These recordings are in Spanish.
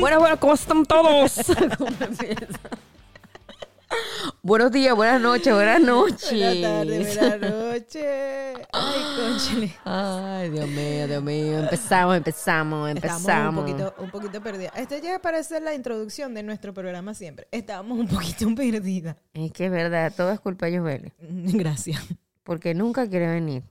bueno, bueno, ¿cómo están todos? Buenos días, buenas noches, buenas noches. Buenas tardes, buenas noches. Ay, conchale. Ay, Dios mío, Dios mío. Empezamos, empezamos, empezamos. Estábamos un poquito, un poquito perdidas. Esto ya parece la introducción de nuestro programa siempre. Estábamos un poquito perdidas. Es que es verdad, todo es culpa de Josbeli. Gracias. Porque nunca quiere venir.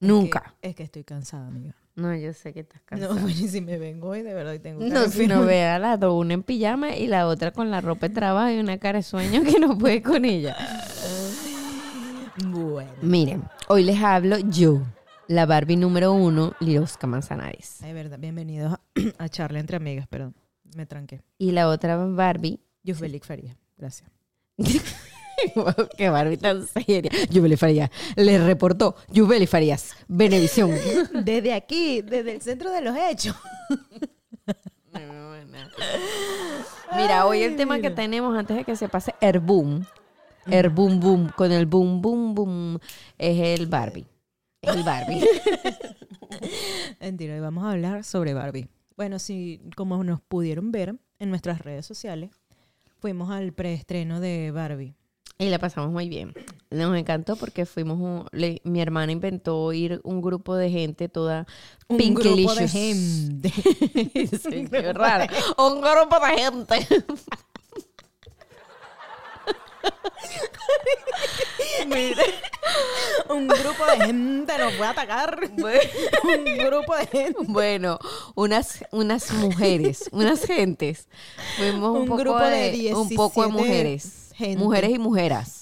Nunca. Es que, es que estoy cansada, amiga. No, yo sé que estás cansada. No, bueno, y si me vengo hoy, de verdad, y tengo que No, si no ve a las dos, una en pijama y la otra con la ropa de trabajo y una cara de sueño que no puede con ella. Bueno. Miren, hoy les hablo yo, la Barbie número uno, Lirosca Manzanares. Ay, verdad. Bienvenidos a, a Charla entre amigas, perdón. Me tranqué. Y la otra Barbie, Yo Félix Faría. Gracias. que Barbie tan seria. Yubeli Farías, le reportó Yubeli Farías, Benevisión. Desde aquí, desde el centro de los hechos. Mira, hoy el tema que tenemos antes de que se pase el boom, el boom boom, con el boom boom boom, es el Barbie. El Barbie. Mentira, hoy vamos a hablar sobre Barbie. Bueno, si como nos pudieron ver en nuestras redes sociales, fuimos al preestreno de Barbie. Y la pasamos muy bien. Nos encantó porque fuimos, un- le- mi hermana inventó ir un grupo de gente toda Un grupo de gente. Sí, qué raro. Un grupo de gente. Un grupo de gente nos a atacar. Un grupo de gente. Bueno, unas, unas mujeres, unas gentes. Fuimos un, Un poco grupo de de, un poco de 17 mujeres. Gente. Mujeres y mujeres.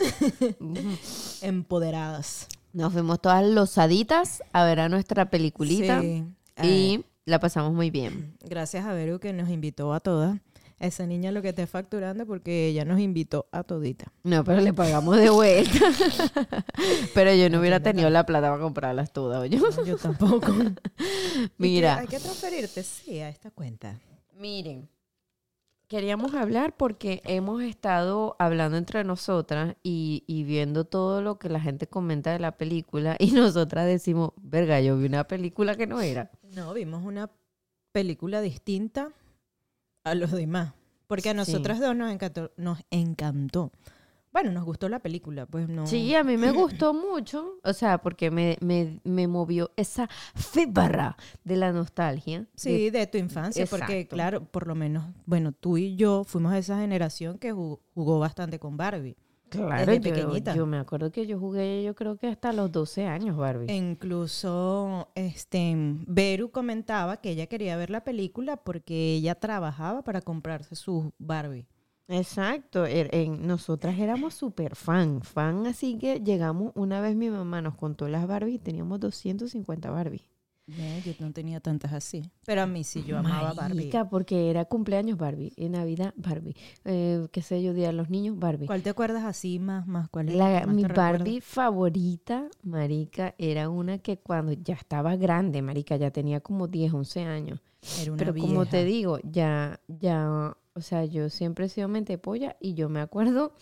Empoderadas. Nos fuimos todas losaditas a ver a nuestra peliculita Sí. y la pasamos muy bien. Gracias a Veru que nos invitó a todas. Esa niña lo que está facturando porque ella nos invitó a todita. No, pero le pagamos de vuelta. pero yo no hubiera tenido la plata para comprarlas todas, oye. Yo tampoco. Mira. Hay que transferirte, sí, a esta cuenta. Miren, queríamos hablar porque hemos estado hablando entre nosotras y, y viendo todo lo que la gente comenta de la película y nosotras decimos, verga, yo vi una película que no era. No, vimos una película distinta a los demás. Porque a Sí. nosotras dos nos encantó, nos encantó. Bueno, nos gustó la película, pues no. Sí, a mí me gustó mucho, o sea, porque me, me, me movió esa fibra de la nostalgia. Sí, de tu infancia, porque claro, por lo menos, bueno, tú y yo fuimos de esa generación que ju- jugó bastante con Barbie. Claro, desde yo, pequeñita. yo me acuerdo que yo jugué, yo creo que hasta los 12 años, Barbie. Incluso, este, Beru comentaba que ella quería ver la película porque ella trabajaba para comprarse sus Barbie. Exacto, er- en- nosotras éramos súper fan, fan, así que llegamos, una vez mi mamá nos contó las Barbies y teníamos 250 Barbies. Eh, yo no tenía tantas así. Pero a mí sí, yo amaba Barbie. Porque era cumpleaños Barbie, en Navidad Barbie, eh, qué sé yo, Día de los Niños Barbie. ¿Cuál te acuerdas así más, más? ¿Cuál es La- más mi? Barbie favorita, marica, era una que cuando ya estaba grande, marica, ya tenía como 10, 11 años. Era una Pero como te digo, ya, ya, o sea, yo siempre he sido mente polla y yo me acuerdo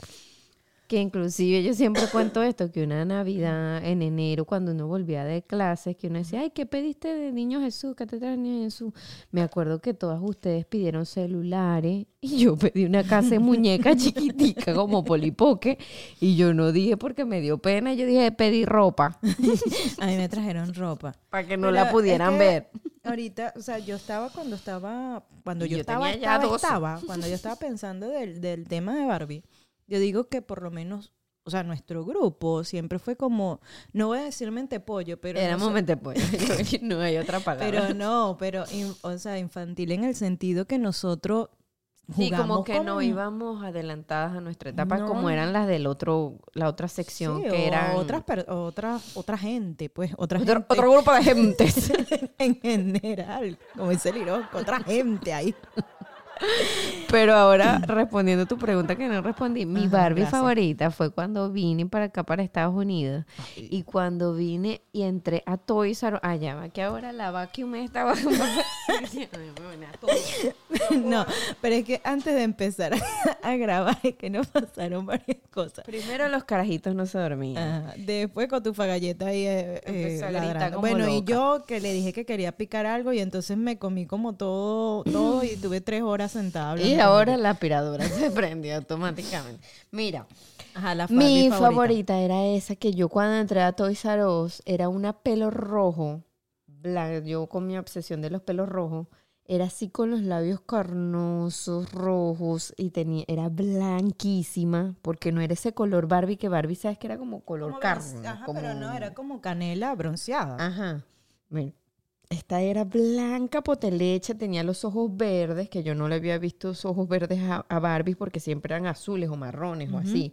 que inclusive yo siempre cuento esto, que una Navidad en enero, cuando uno volvía de clases, que uno decía, ay, ¿qué pediste de Niño Jesús? ¿Qué te trae Niño Jesús? Me acuerdo que todas ustedes pidieron celulares y yo pedí una casa de muñeca chiquitica como polipoque y yo no dije porque me dio pena, yo dije, pedí ropa A mí me trajeron ropa. para que no Pero la es pudieran que ver. Ahorita, o sea, yo estaba cuando estaba, cuando yo, yo estaba, tenía ya estaba, 12. estaba, cuando yo estaba pensando del, del tema de Barbie, yo digo que por lo menos, o sea, nuestro grupo siempre fue como, no voy a decir mente pollo, pero Era no sé- momento pollo, no hay otra palabra. pero no, pero, in- o sea, infantil en el sentido que nosotros Sí, como que no íbamos adelantadas a nuestra etapa No. como eran las del otro, la otra sección Sí, que eran otras, otra, otra gente, pues, otra otro, gente otro grupo de gentes. en general, como dice Liroco, otra gente ahí. Pero ahora, respondiendo a tu pregunta que no respondí, mi Ajá, Barbie gracias. favorita fue cuando vine para acá, para Estados Unidos. Y cuando vine y entré a Toys R Us, allá va, que ahora la vacuum estaba... No, pero es que antes de empezar a grabar es que nos pasaron varias cosas. Primero los carajitos no se dormían. Ajá, Después con tu fagalleta ahí eh, eh, Empezó a gritar ladrando. como Bueno, y yo que le dije que quería picar algo y entonces me comí como todo, todo y tuve tres horas sentada Y ahora la aspiradora se prendió automáticamente. Mira, Ajá, la mi favorita. era esa que yo cuando entré a Toys R Us era una pelo rojo. Yo con mi obsesión de los pelos rojos. Era así con los labios carnosos, rojos, y tenía, era blanquísima, porque no era ese color Barbie, que Barbie sabes que era como color Como carne. Ajá, como- pero no, era como canela bronceada. Ajá. Mira, esta era blanca potelecha, tenía los ojos verdes, que yo no le había visto los ojos verdes a, a Barbie porque siempre eran azules o marrones o así.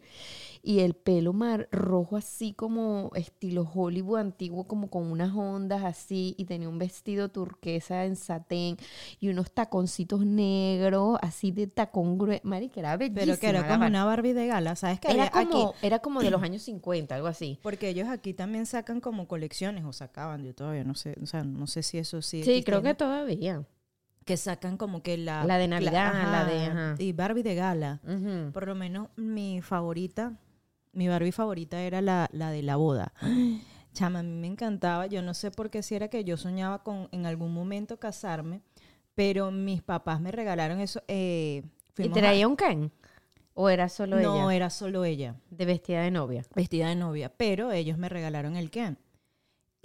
Y el pelo mar rojo así como estilo Hollywood antiguo, como con unas ondas así, y tenía un vestido turquesa en satén y unos taconcitos negros, así de tacón grueso. Mari, que era bellísima. pero que era como una Barbie de gala. ¿Sabes qué? Era como, aquí? era como de los años 50, algo así. Porque ellos aquí también sacan como colecciones, o sacaban, yo todavía no sé, o sea, no sé si eso sí. Sí, creo que todavía. Que sacan como que la... La de Navidad, la de- ajá. Y Barbie de gala. Por lo menos mi favorita, mi Barbie favorita era la, la de la boda. Chama, a mí me encantaba. Yo no sé por qué si era que yo soñaba con en algún momento casarme, pero mis papás me regalaron eso. eh, ¿Y a- traía un Ken? ¿O era solo No, ella? era solo ella, De vestida de novia. vestida de novia, pero ellos me regalaron el Ken.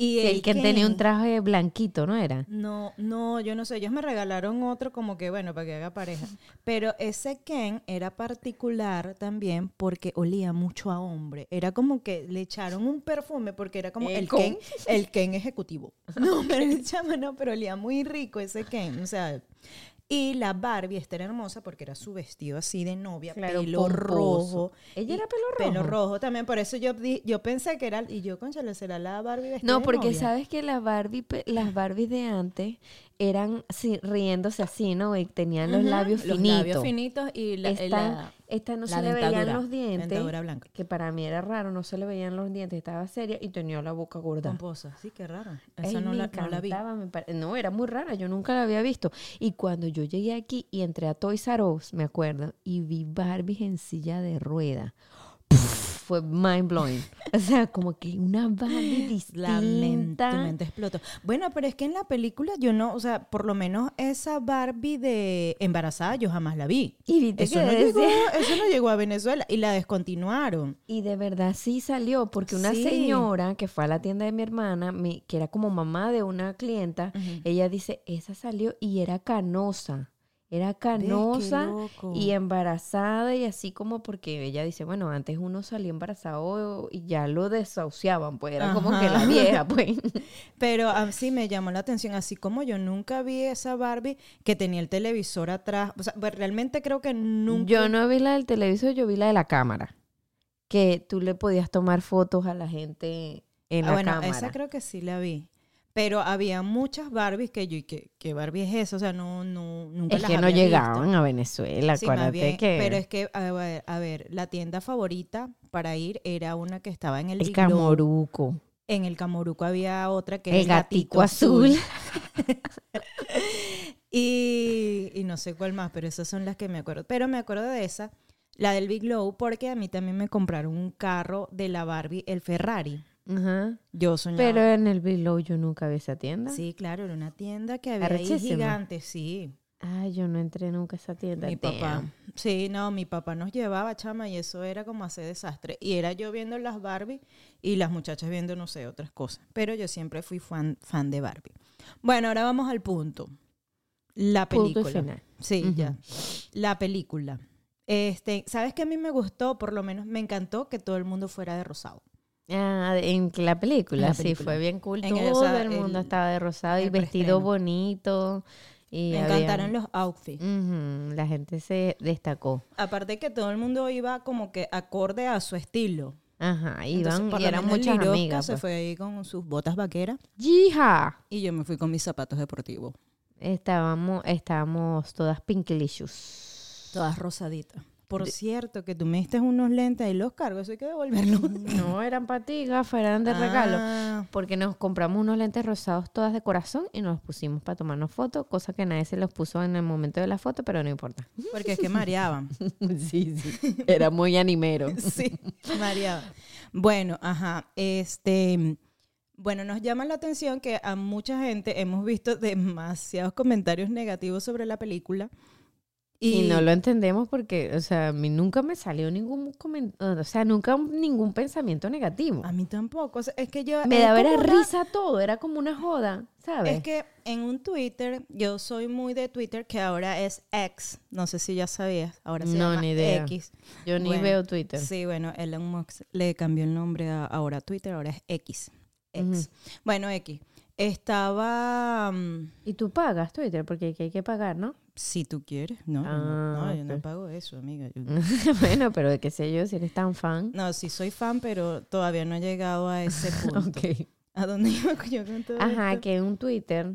Y Sí, el Ken tenía un traje blanquito, ¿no era? No, no, yo no sé. Ellos me regalaron otro como que, bueno, para que haga pareja. Pero ese Ken era particular también porque olía mucho a hombre. Era como que le echaron un perfume porque era como el Eco. Ken, el Ken ejecutivo. No, pero el chama no, pero olía muy rico ese Ken. O sea, y la Barbie, era hermosa porque era su vestido así de novia, Claro, pelo pomposo. rojo. ¿Ella era pelo rojo? Pelo rojo también, por eso yo, di- yo pensé que era, y yo, conchale, será la Barbie vestida No, de porque novia? sabes que las Barbie, las Barbies de antes eran riéndose así, ¿no? Y tenían los labios los finitos. labios finitos y la, esta, la- esta no la se le veían los dientes, que para mí era raro, no se le veían los dientes, estaba seria y tenía la boca gorda. Pomposa, sí, qué raro. Esa no, me la, no la vi. encantaba, me pare- No, era muy rara, yo nunca la había visto. Y cuando yo llegué aquí y entré a Toys R Us, me acuerdo, y vi Barbies en silla de rueda. ¡puf! Fue mind blowing. O sea, como que una Barbie La mente, distinta. tu mente explotó. Bueno, pero es que en la película yo no, o sea, por lo menos esa Barbie de embarazada yo jamás la vi. Y Eso no, decía- llegó, eso no llegó a Venezuela y la descontinuaron. Y de verdad sí salió, porque una Sí. señora que fue a la tienda de mi hermana, mi- que era como mamá de una clienta, ella dice, esa salió y era canosa. Era canosa y embarazada y así como porque ella dice, bueno, antes uno salía embarazado y ya lo desahuciaban, pues era como que la vieja, pues. Pero a sí me llamó la atención, así como yo nunca vi esa Barbie que tenía el televisor atrás. O sea, pues, realmente creo que nunca. Yo no vi la del televisor, yo vi la de la cámara. Que tú le podías tomar fotos a la gente en Ah, la bueno, cámara. esa creo que sí la vi. Pero había muchas Barbies que yo, y que, que Barbie es eso, o sea, no, no, nunca Es las que no llegaban visto. a Venezuela, Sí, más acuérdate bien, que Pero es que, a ver, a ver, la tienda favorita para ir era una que estaba en el el Big Low. Camoruco, En el Camoruco había otra que el era gatico azul. Y, y no sé cuál más, pero esas son las que me acuerdo. Pero me acuerdo de esa, la del Big Low, porque a mí también me compraron un carro de la Barbie, el Ferrari. Ajá. Yo soñaba. Pero en el Below yo nunca vi esa tienda. Sí, claro, era una tienda que había ahí gigante, sí. Ay, yo no entré nunca a esa tienda. Mi papá. Sí, no, mi papá nos llevaba, chama, y eso era como hacer desastre. Y era yo viendo las Barbie y las muchachas viendo, no sé, otras cosas. Pero yo siempre fui fan, fan de Barbie. Bueno, ahora vamos al punto. La Punto película. final. Sí, ya. La película. Este, ¿sabes qué a mí me gustó? Por lo menos me encantó que todo el mundo fuera de rosado. Ah, en la película, la sí, película. fue bien cool. En Todo el- mundo el- estaba de rosado y vestido bonito. Y me encantaron los outfits. La gente se destacó. Aparte que todo el mundo iba como que acorde a su estilo. Ajá, Entonces, iban por y eran muchas amigas. se pues. fue ahí con sus botas vaqueras ¡Yija! y yo me fui con mis zapatos deportivos. Estábamos, estábamos todas pinklicious. Todas rosaditas. Por cierto, que tú me diste unos lentes y los cargos, eso hay que devolverlos. No eran para ti, eran de regalo. Ah, Porque nos compramos unos lentes rosados todas de corazón y nos los pusimos para tomarnos fotos, cosa que nadie se los puso en el momento de la foto, pero no importa. porque es que mareaban. sí, sí. Era muy animero. sí, mareaban. Bueno, ajá, este... Bueno, nos llama la atención que a mucha gente hemos visto demasiados comentarios negativos sobre la película Y, no lo entendemos porque, o sea, a mí nunca me salió ningún comentario, o sea, nunca ningún pensamiento negativo. A mí tampoco. O sea, es que yo. Me daba era una- risa todo, era como una joda, ¿sabes? Es que en un Twitter, yo soy muy de Twitter, que ahora es X. No sé si ya sabías. Ahora se No, llama ni idea. X. Yo ni Bueno, veo Twitter. Sí, bueno, Elon Musk le cambió el nombre a ahora a Twitter, ahora es X. X. Bueno, X. Estaba. mm, Y tú pagas Twitter porque hay que pagar, ¿no? si tú quieres. No, no, no, Ah, yo no pago eso, amiga. Yo- bueno, pero de qué sé yo, si eres tan fan. No, sí soy fan, pero todavía no he llegado a ese punto. Ok. ¿A dónde iba yo con todo Ajá, esto? que en un Twitter,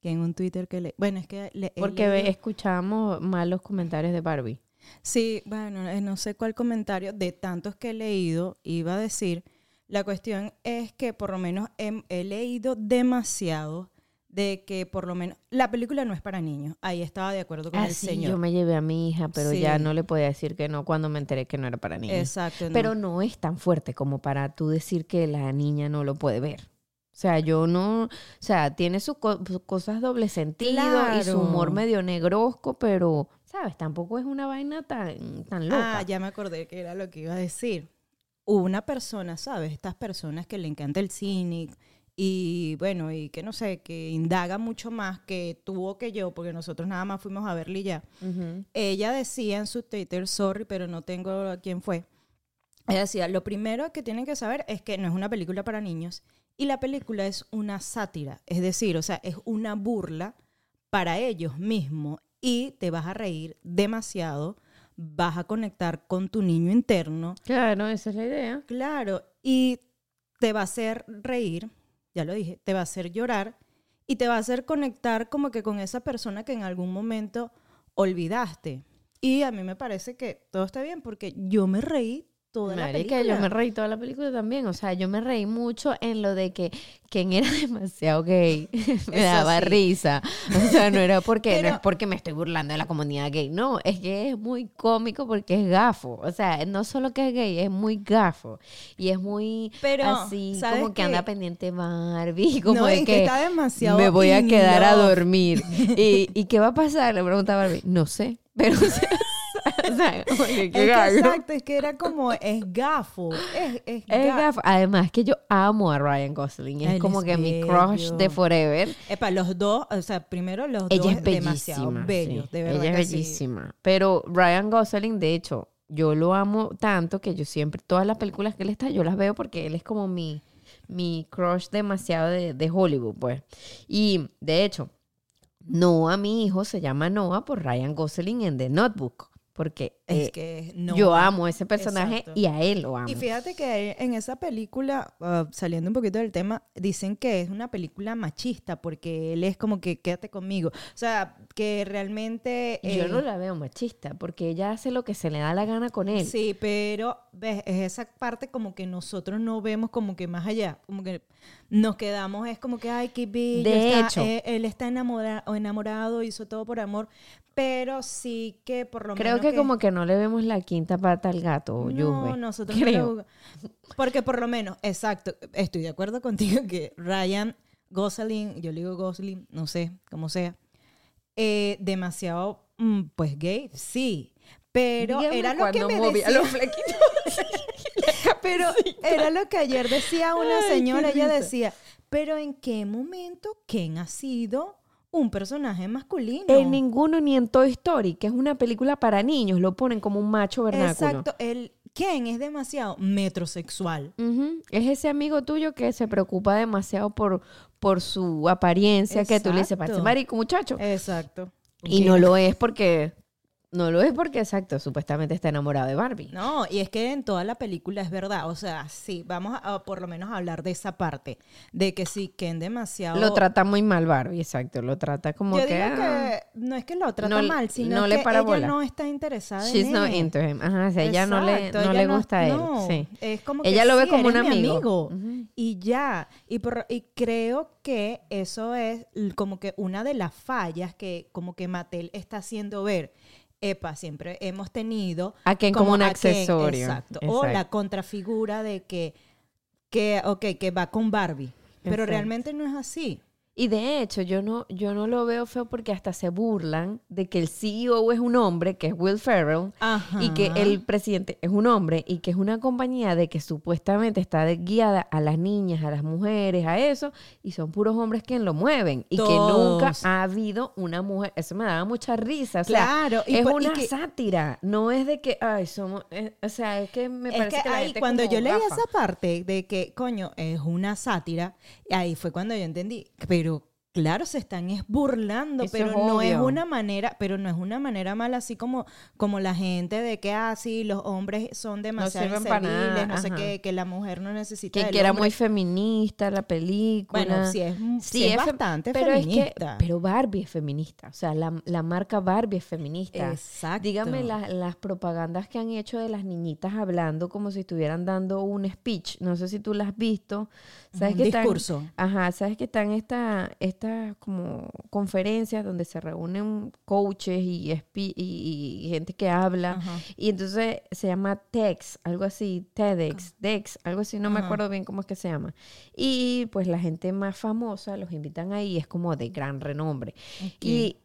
Que en un Twitter que le... Bueno, es que le porque leído- escuchamos malos comentarios de Barbie. Sí, bueno, eh, no sé cuál comentario de tantos que he leído iba a decir. La cuestión es que por lo menos he, he leído demasiado de que por lo menos la película no es para niños. Ahí estaba de acuerdo con Ah, el sí, señor. yo me llevé a mi hija, pero ya no le podía decir que no cuando me enteré que no era para niños. Exacto. no. Pero no es tan fuerte como para tú decir que la niña no lo puede ver. O sea, yo no, o sea, tiene sus co- sus cosas doble sentido y su humor medio negrosco, pero, ¿sabes? Tampoco es una vaina tan, tan loca. Ah, ya me acordé que era lo que iba a decir. Una persona, ¿sabes? Estas personas que le encanta el cine y bueno, y que no sé, que indaga mucho más que tú o que yo, porque nosotros nada más fuimos a verla y ya. Ella decía en su Twitter, sorry, pero no tengo a quién fue. Ella decía, lo primero que tienen que saber es que no es una película para niños y la película es una sátira, es decir, o sea, es una burla para ellos mismos y te vas a reír demasiado, vas a conectar con tu niño interno, Claro, esa es la idea. claro, y te va a hacer reír, ya lo dije, te va a hacer llorar y te va a hacer conectar como que con esa persona que en algún momento olvidaste. Y a mí me parece que todo está bien porque yo me reí toda la Marica, película. yo me reí toda la película también. O sea, yo me reí mucho en lo de que Ken era demasiado gay. me Eso daba sí. risa. O sea, no era porque, no Pero- es porque me estoy burlando de la comunidad gay. No, es que es muy cómico porque es gafo. O sea, no solo que es gay, es muy gafo. Y es muy Pero, así, ¿sabes como que qué? anda pendiente Barbie. Como no, de es que, que, está demasiado me voy a quedar a dormir. ¿Y, ¿Y qué va a pasar? Le pregunta Barbie. No sé. Pero, o sea, o sea, Es que exacto, es que era como, es gafo, es, es, Es ga- gafo. Además que yo amo a Ryan Gosling. Es Él como que mi crush de forever. Epa, los dos, o sea, primero los Ella dos es demasiado bellísima. bellos, sí. de verdad Ella es sí. bellísima. Pero Ryan Gosling, de hecho, yo lo amo tanto que yo siempre, todas las películas que él está, yo las veo porque él es como mi, mi crush demasiado de, de Hollywood, pues. Y de hecho, Noah, mi hijo, se llama Noah por Ryan Gosling en The Notebook. Porque Es eh, que no. yo amo ese personaje Exacto. y a él lo amo. Y fíjate que en esa película, ah, saliendo un poquito del tema, dicen que es una película machista porque él es como que quédate conmigo. O sea, que realmente... Yo eh, no la veo machista, porque ella hace lo que se le da la gana con él. Sí, pero ves, es esa parte como que nosotros no vemos como que más allá, como que nos quedamos, es como que, ay, qué bello, De está- hecho. eh, él está enamorado, enamorado, hizo todo por amor, pero sí que por lo Creo menos que, como que no le vemos la quinta pata al gato, no, nosotros no Creo. Porque por lo menos, exacto, estoy de acuerdo contigo que Ryan Gosling, yo le digo Gosling, no sé, como sea, eh, demasiado, mm, pues gay, sí, pero Dígame era lo que cuando me decía, los flequitos. pero era lo que ayer decía una Ay, señora, ella decía, pero ¿en qué momento Ken ha sido un personaje masculino? En ninguno ni en Toy Story, que es una película para niños, lo ponen como un macho vernáculo. Exacto, el Ken es demasiado metrosexual. Es ese amigo tuyo que se preocupa demasiado por, por su apariencia, que tú le dices, marico, muchacho. Exacto. y no lo es porque, no lo es porque, exacto, supuestamente está enamorado de Barbie. No, y es que en toda la película es verdad. O sea, sí, vamos a, a por lo menos a hablar de esa parte. De que sí, Ken demasiado. Lo trata muy mal Barbie, exacto. Lo trata como Yo que... digo ah, que no es que lo trata no- mal, sino no le que para ella bola. no está interesada She's en not él. into him. Ajá, o sea, ella no le, no ella le gusta a él. Sí. Es como Ella que lo ve como un amigo. Y ya. Y, por- y creo que eso es como que una de las fallas que como que Mattel está haciendo ver. Epa, siempre hemos tenido A Ken como un a Ken, accesorio. exacto. O la contrafigura de que, que, ok, que va con Barbie. Pero Exacto. realmente no es así. Y de hecho, yo no, yo no lo veo feo porque hasta se burlan de que el CEO es un hombre, que es Will Ferrell, y que el presidente es un hombre y que es una compañía de que supuestamente está guiada a las niñas, a las mujeres, a eso, y son puros hombres que lo mueven y que nunca ha habido una mujer. Eso me daba mucha risa. O sea, Claro, y es por- y una que- sátira, no es de que, ay, somos, eh, o sea, es que me es parece que, que, la ahí gente cuando yo leí esa parte de que, coño, es una sátira, ahí fue cuando yo entendí, pero claro, se están es burlando, Eso pero es no es una manera, pero no es una manera mala, así como, como la gente de que, ah, sí, los hombres son demasiado inservibles, no sé qué, que la mujer no necesita que, del que era hombre. muy feminista la película. Bueno, sí es, sí es bastante pero que- feminista. pero Barbie es feminista. O sea, la, la marca Barbie es feminista. Exacto. Dígame la- las propagandas que han hecho de las niñitas hablando como si estuvieran dando un speech. No sé si tú las has visto. ¿Sabes Un que están- discurso. ajá, sabes que están esta, estas como conferencias donde se reúnen coaches y, y, y gente que habla. Ajá. Y entonces se llama TEX, algo así, TEDx, DEX, algo así, no me Ajá. acuerdo bien cómo es que se llama. Y pues la gente más famosa los invitan ahí, es como de gran renombre. Ok.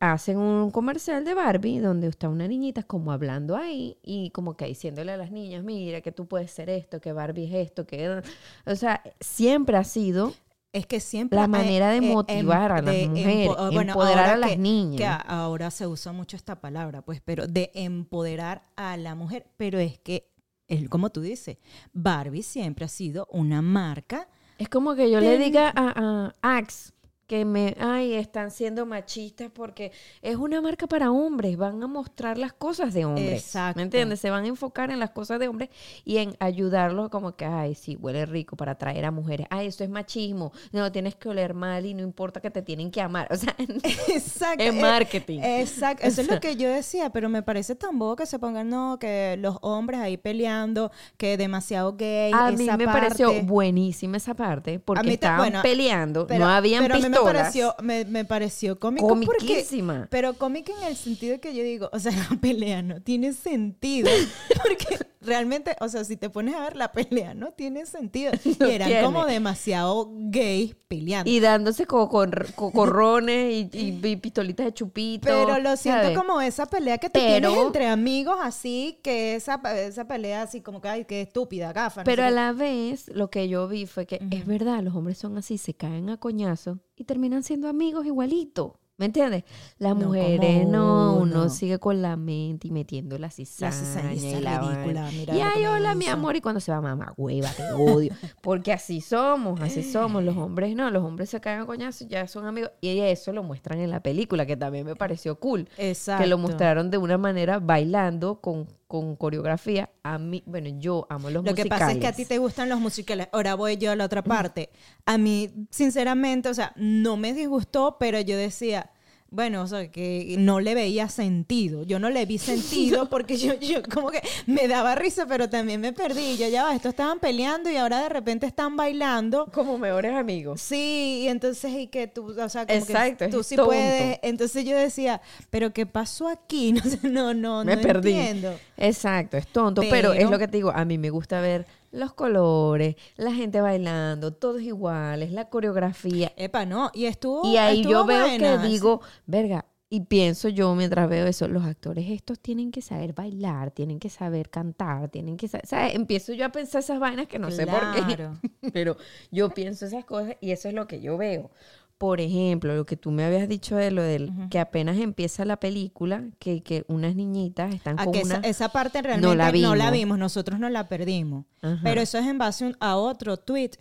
Hacen un comercial de Barbie donde está una niñita como hablando ahí y como que diciéndole a las niñas, mira, que tú puedes ser esto, que Barbie es esto, que... O sea, siempre ha sido Es que siempre la manera de eh, em- motivar a las de mujeres, empo- bueno, empoderar a las que- niñas. Que ahora se usa mucho esta palabra, pues, pero de empoderar a la mujer. Pero es que, es como tú dices, Barbie siempre ha sido una marca. Es como que yo le diga a, a Axe que me, ay, están siendo machistas porque es una marca para hombres, van a mostrar las cosas de hombres. Exacto. ¿Me entiendes? Se van a enfocar en las cosas de hombres y en ayudarlos como que, ay, sí, huele rico para atraer a mujeres. Ay, eso es machismo. No, tienes que oler mal y no importa que te tienen que amar. O sea, Exacto. es eh, marketing. Exacto, eso es lo que yo decía, pero me parece tan bobo que se pongan, no, que los hombres ahí peleando, que demasiado gay. a mí esa me pareció buenísima esa parte porque mí ta- estaban bueno, peleando, Pero, no habían pero me pareció, me, me pareció cómico porque, pero cómica en el sentido que yo digo, o sea, la pelea no tiene sentido, porque realmente, o sea, si te pones a ver la pelea no tiene sentido. No y eran tiene. como demasiado gays peleando. Y dándose co- cor- cocorrones y, y- y pistolitas de chupito. pero lo siento ¿sabes? como esa pelea que tú Pero- tienes entre amigos así, que esa, esa pelea así como que, ay, qué estúpida, gafa. no Pero a la vez, lo que yo vi fue que es verdad, los hombres son así, se caen a coñazo y terminan siendo amigos igualito. ¿Me entiendes? Las No mujeres no, uno sigue con la mente y metiendo la La cizaña, cizaña y la ridícula, mira Y ay, hola, mi amor. Y cuando se va, mamá, hueva, te odio. Porque así somos, así somos. Los hombres no, los hombres se caen a coñazo, ya son amigos. Y eso lo muestran en la película, que también me pareció cool. Exacto. Que lo mostraron de una manera bailando con, con coreografía. A mí, bueno, yo amo los Lo que musicales. pasa es que a ti te gustan los musicales. Ahora voy yo a la otra parte. A mí, sinceramente, o sea, no me disgustó, pero yo decía, bueno, o sea, que no le veía sentido. Yo no le vi sentido porque yo, yo como que me daba risa, pero también me perdí. Yo ya estos estaban peleando y ahora de repente están bailando. Como mejores amigos. Sí, y entonces, y que tú, o sea, como Exacto, que tú es sí tonto. puedes. Entonces yo decía, pero ¿qué pasó aquí? No, no, no, Me no perdí. entiendo. Exacto, es tonto, pero, es Pero- lo que te digo, a mí me gusta ver los colores, la gente bailando, todos iguales, la coreografía. Epa, no, y estuvo. y ahí yo veo que digo, verga, y pienso yo mientras veo eso, los actores estos tienen que saber bailar, tienen que saber cantar, tienen que saber, ¿sabes? Empiezo yo a pensar esas vainas que no sé por qué, pero yo pienso esas cosas y eso es lo que yo veo. Por ejemplo, lo que tú me habías dicho de lo del que apenas empieza la película, que, que unas niñitas están A con que una... esa, esa parte realmente No no la vimos. nosotros no la perdimos. Ajá. Pero eso es en base a otro tweet,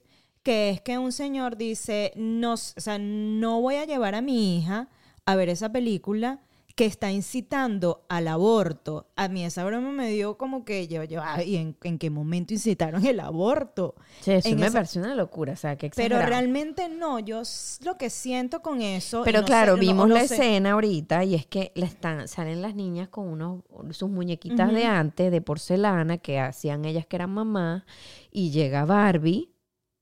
que es que un señor dice, no, o sea, no voy a llevar a mi hija a ver esa película que está incitando al aborto. A mí esa broma me dio como que yo, yo, ay, ¿en, en qué momento incitaron el aborto? Sí, eso en me esa- parece una locura, o sea, que Pero realmente no, yo lo que siento con eso... Pero no claro, sé, vimos no la sé- escena ahorita y es que la están, salen las niñas con unos sus muñequitas de antes de porcelana que hacían ellas que eran mamás y llega Barbie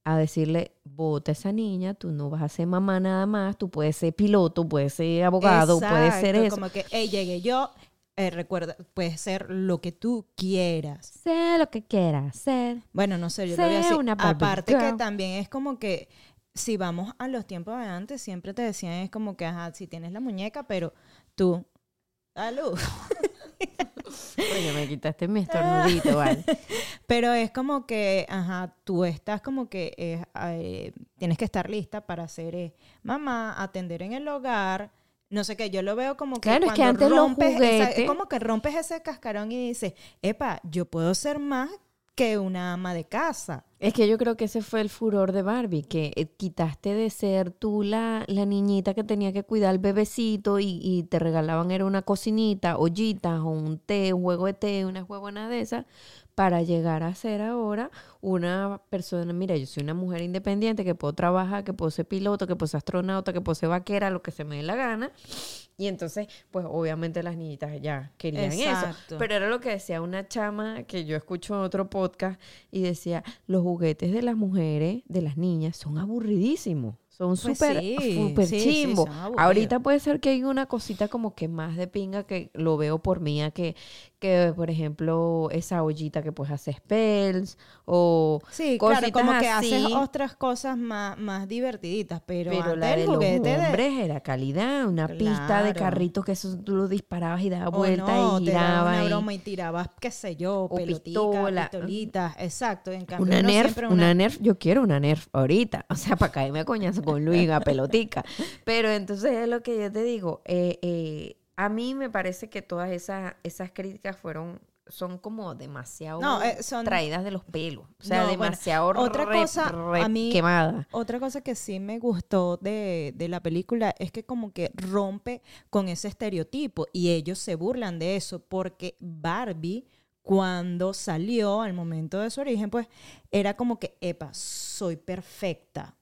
a decirle, vota esa niña, tú no vas a ser mamá nada más, tú puedes ser piloto, puedes ser abogado, puedes ser eso. Como que, hey, llegué yo, eh, recuerda, puedes ser lo que tú quieras. Sé lo que quieras hacer. Bueno, no sé, yo lo Sé veo así. una Aparte que también es como que si vamos a los tiempos de antes, siempre te decían es como que, ajá, si tienes la muñeca, pero tú, salud. Oye, me quitaste mi estornudito, vale. Pero es como que, ajá, tú estás como que eh, eh, tienes que estar lista para hacer eh, mamá, atender en el hogar. No sé qué, yo lo veo como que Claro, es que cuando antes rompes esa- es como que rompes ese cascarón y dices, epa, yo puedo ser más que una ama de casa. Es que yo creo que ese fue el furor de Barbie, que eh, quitaste de ser tú la, la niñita que tenía que cuidar al bebecito y, y te regalaban era una cocinita, ollitas o un té, un juego de té, una huevona de esas, para llegar a ser ahora una persona, mira, yo soy una mujer independiente que puedo trabajar, que puedo ser piloto, que puedo ser astronauta, que puedo ser vaquera, lo que se me dé la gana. Y entonces, pues obviamente las niñitas ya querían eso. Pero era lo que decía una chama que yo escucho en otro podcast y decía, los juguetes de las mujeres, de las niñas, son aburridísimos. Son Pues súper súper sí, sí, chimbo. son aburridos. Ahorita puede ser que hay una cosita como que más de pinga que lo veo por mía, que, que por ejemplo, esa ollita que pues hace spells o Sí, claro, como que así. haces otras cosas más, más divertiditas, pero, Pero, antes la el de los juguete de- hombres era calidad, una pista de Claro. carritos que eso tú lo disparabas y dabas O vuelta no, y te daban giraba. una y- broma y tirabas, qué sé yo, O pistola. pistolitas, exacto. En cambio, Una nerf, siempre una... nerf, yo quiero una nerf ahorita, o sea, para caerme a coñazo con Luis a pelotica. Pero entonces es lo que yo te digo, eh, eh, a mí me parece que todas esas, esas críticas fueron, son como demasiado No, eh, son- traídas de los pelos, o sea, No, bueno, demasiado otra re- cosa, re- a mí- quemada. Otra cosa que sí me gustó de, de la película es que como que rompe con ese estereotipo y ellos se burlan de eso porque Barbie cuando salió al momento de su origen pues era como que, epa, soy perfecta.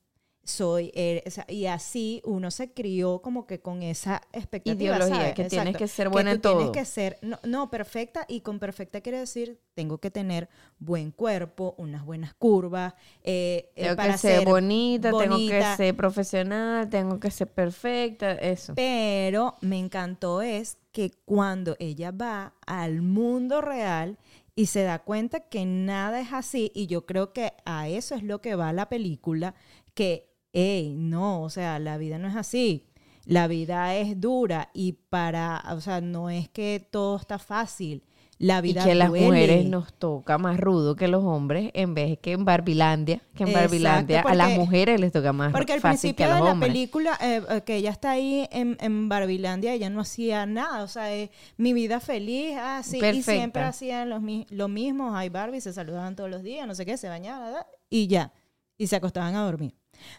Soy, o sea, y así uno se crió como que con esa expectativa. Ideología, ¿sabes? que tienes que ser buena tú en todo. Tienes que ser, no, no, perfecta, y con perfecta quiere decir, tengo que tener buen cuerpo, unas buenas curvas, eh, eh, Tengo para que ser bonita, tengo que bonita. ser profesional, tengo que ser perfecta, eso. Pero me encantó es que cuando ella va al mundo real y se da cuenta que nada es así, y yo creo que a eso es lo que va la película, que, hey, no, o sea, la vida no es así. La vida es dura y para, o sea, no es que todo está fácil. La Y vida que las mujeres nos toca más rudo que los hombres, en vez que en Barbilandia, que en Exacto, Barbilandia a porque- las mujeres les toca más Porque al fácil que principio a de los la hombres. película, eh, eh, que ella está ahí en, en Barbilandia, ella no hacía nada. O sea, eh, mi vida feliz, ah, sí. Y siempre hacían los, lo mismo. Ay, Barbie, se saludaban todos los días, no sé qué, se bañaban, ¿verdad? y ya. Y se acostaban a dormir.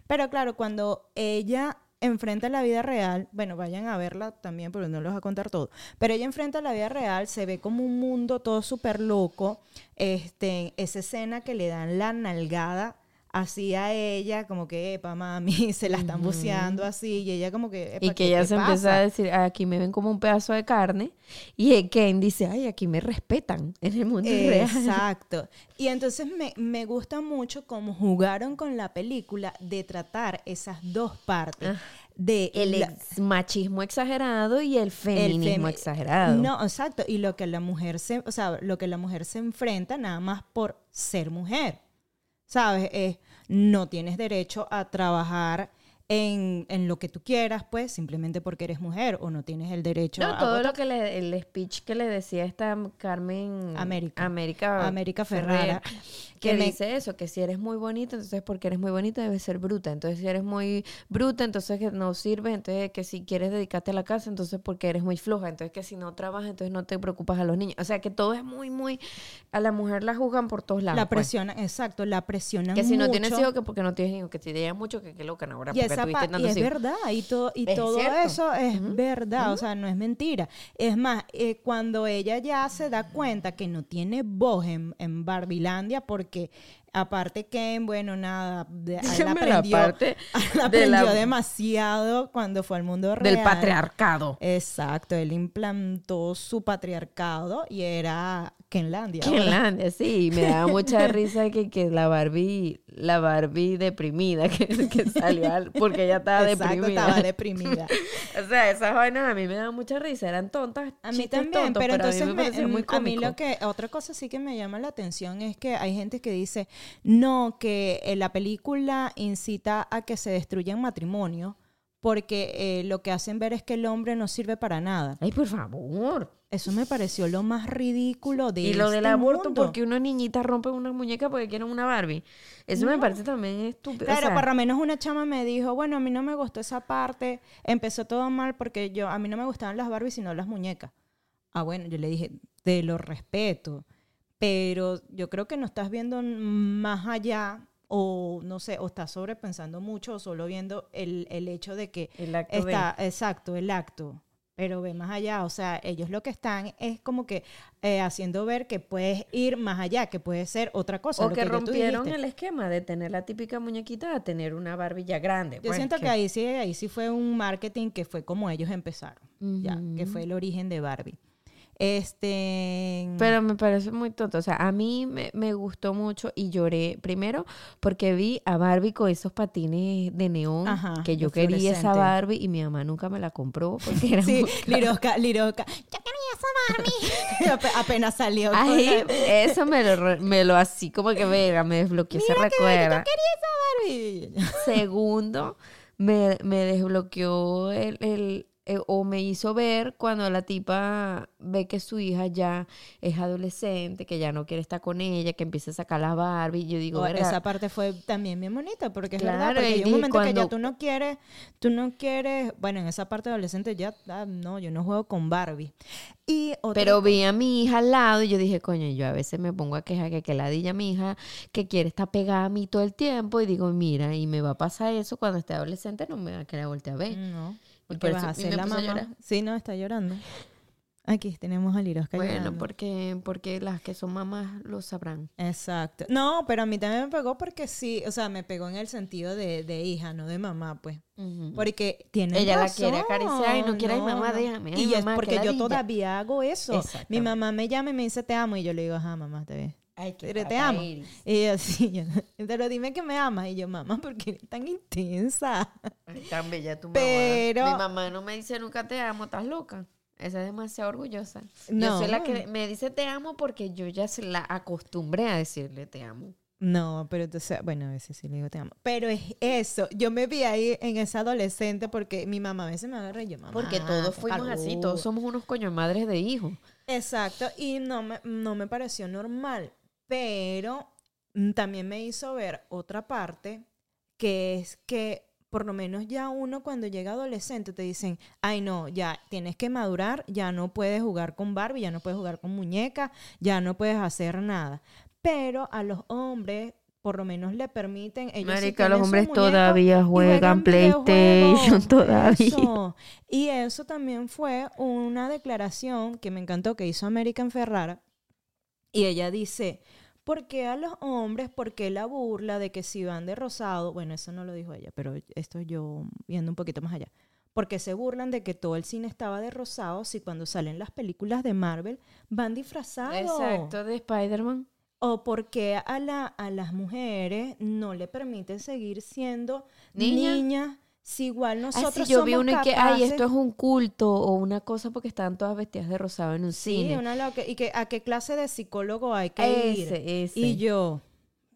Pero claro, cuando ella enfrenta la vida real, bueno, vayan a verla también, porque no les voy a contar todo, pero ella enfrenta la vida real, se ve como un mundo todo súper loco, este, esa escena que le dan la nalgada así a ella, como que, epa, mami, se la están buceando así, y ella como que, Y "Epa, que ¿qué ella se empieza pasa?". a decir, "Ay, aquí me ven como un pedazo de carne. Y el Ken dice, ay, aquí me respetan en el mundo real. Exacto. Y entonces me, me gusta mucho cómo jugaron con la película de tratar esas dos partes. Ah, de El la- ex- machismo exagerado y el el feminismo femi- exagerado. No, exacto. Y lo que la mujer se, o sea, lo que la mujer se enfrenta nada más por ser mujer. ¿Sabes? Es, no tienes derecho a trabajar en, en lo que tú quieras, pues, simplemente porque eres mujer, o no tienes el derecho No, a todo votar. lo que le, el speech que le decía esta Carmen América. América, América Ferrara, que, que me- dice eso, que si eres muy bonita, entonces porque eres muy bonita debes ser bruta. Entonces si eres muy bruta, entonces que no sirve, entonces que si quieres dedicarte a la casa, entonces porque eres muy floja, entonces que si no trabajas, entonces no te preocupas a los niños. O sea, que todo es muy, muy... A la mujer la juzgan por todos lados. La pues. presionan, exacto, la presionan Que si no tienes hijos, que porque no tienes hijos, que te llevas mucho, que qué loca, ahora Y, porque esa tuviste y es verdad, y, todo y Es todo cierto. eso es verdad, o sea, no es mentira. Es más, eh, cuando ella ya se da cuenta que no tiene voz en, en Barbilandia, porque aparte que, bueno, nada, de, a él la aprendió, parte a él de la- aprendió demasiado cuando fue al mundo real. Del patriarcado. Exacto, él implantó su patriarcado y era Kenlandia. ahora. Finlandia, sí, y me daba mucha risa que, que la Barbie, la Barbie deprimida que, que salió al- porque ella estaba Exacto, deprimida. estaba deprimida. O sea, esas vainas a mí me daban mucha risa, eran tontas. A mí también, tontos, pero a mí entonces me me- muy a mí lo que otra cosa sí que me llama la atención es que hay gente que dice no que eh, la película incita a que se destruyan matrimonios porque eh, lo que hacen ver es que el hombre no sirve para nada. Ay, por favor. Eso me pareció lo más ridículo de Y lo del este aborto, mundo. porque una niñita rompe una muñeca porque quieren una Barbie. Eso me parece también estúpido. o Claro, sea, por lo menos una chama me dijo, bueno, a mí no me gustó esa parte, empezó todo mal porque yo, a mí no me gustaban las Barbies sino las muñecas. Ah, bueno, yo le dije, te lo respeto, pero yo creo que no estás viendo más allá o no sé, o estás sobrepensando mucho o solo viendo el, el hecho de que el acto de- está, exacto, el acto. Pero ve más allá, o sea, ellos lo que están es como que eh, haciendo ver que puedes ir más allá, que puede ser otra cosa. O lo que rompieron el esquema de tener la típica muñequita a tener una Barbie ya grande. Yo pues, siento que... ahí sí, ahí sí fue un marketing que fue como ellos empezaron, ya, que fue el origen de Barbie. Este, Pero me parece muy tonto. O sea, a mí me, me gustó mucho y lloré primero porque vi a Barbie con esos patines de neón Ajá, que yo quería esa. Barbie y mi mamá nunca me la compró porque era sí. Liroca, Liroca, yo quería esa Barbie. Ape- Apenas salió. Ay, la- eso me lo, me lo así como que verga, me desbloqueó ese recuerdo. Barbie. Segundo, me, me desbloqueó el, el- eh, o me hizo ver cuando la tipa ve que su hija ya es adolescente, que ya no quiere estar con ella, que empieza a sacar las Barbie. Yo digo, Oh, esa parte fue también bien bonita porque es verdad porque hay un momento que ya tú no quieres tú no quieres bueno en esa parte adolescente ya ah, no yo no juego con Barbie y Pero vi a mi hija al lado y yo dije, coño, yo a veces me pongo a quejar que, que ladilla mi hija que quiere estar pegada a mí todo el tiempo y digo, mira, y me va a pasar eso cuando esté adolescente, no me va a querer voltear a ver. no Por vas eso a me la mamá sí no está llorando aquí tenemos a Lirosca Bueno, llorando. porque, porque las que son mamás lo sabrán. Exacto. No, pero a mí también me pegó porque sí, o sea, me pegó en el sentido de, de hija, no de mamá, pues. Porque tiene Ella la quiere acariciar y no quiere, "Ay, mamá, déjame, Y es qué porque yo ladilla". todavía hago eso. Mi mamá me llama y me dice te amo y yo le digo, ajá, mamá, te ve. Ay, qué Pero te amo. Y ella sí, yo, pero dime que me amas. Y yo, mamá, ¿por qué eres tan intensa? Ay, tan bella tu mamá. Pero- Mi mamá no me dice nunca te amo, estás loca. Esa es demasiado orgullosa. Yo No. soy la que me dice te amo porque yo ya se la acostumbré a decirle te amo. No, pero entonces, bueno, a veces sí le digo te amo. Pero es eso, yo me vi ahí en esa adolescente porque mi mamá a veces me agarra y yo, mamá. Porque todos fuimos así, calor". todos somos unos coño madres de hijos. Exacto, y no me, no me pareció normal, pero mm, también me hizo ver otra parte, que es que por lo menos ya uno cuando llega adolescente te dicen, ay no, ya tienes que madurar, ya no puedes jugar con Barbie, ya no puedes jugar con muñeca, ya no puedes hacer nada. Pero a los hombres por lo menos le permiten ellos Marica, los hombres todavía juegan. PlayStation, todavía. Eso. Y eso también fue una declaración que me encantó que hizo American Ferrara. Y ella dice, ¿por qué a los hombres, por qué la burla de que si van de rosado? Bueno, eso no lo dijo ella, pero esto yo viendo un poquito más allá. Porque se burlan de que todo el cine estaba de rosado si cuando salen las películas de Marvel van disfrazados. Exacto, de Spider-Man. O porque a, la, a las mujeres no le permiten seguir siendo Niña. Si igual nosotros Así yo vi uno y que, ay, capaces- esto es un culto o una cosa porque estaban todas vestidas de rosado en un Sí, cine. una loca. ¿Y que, a qué clase de psicólogo hay que ir? Ese, ese. Y yo,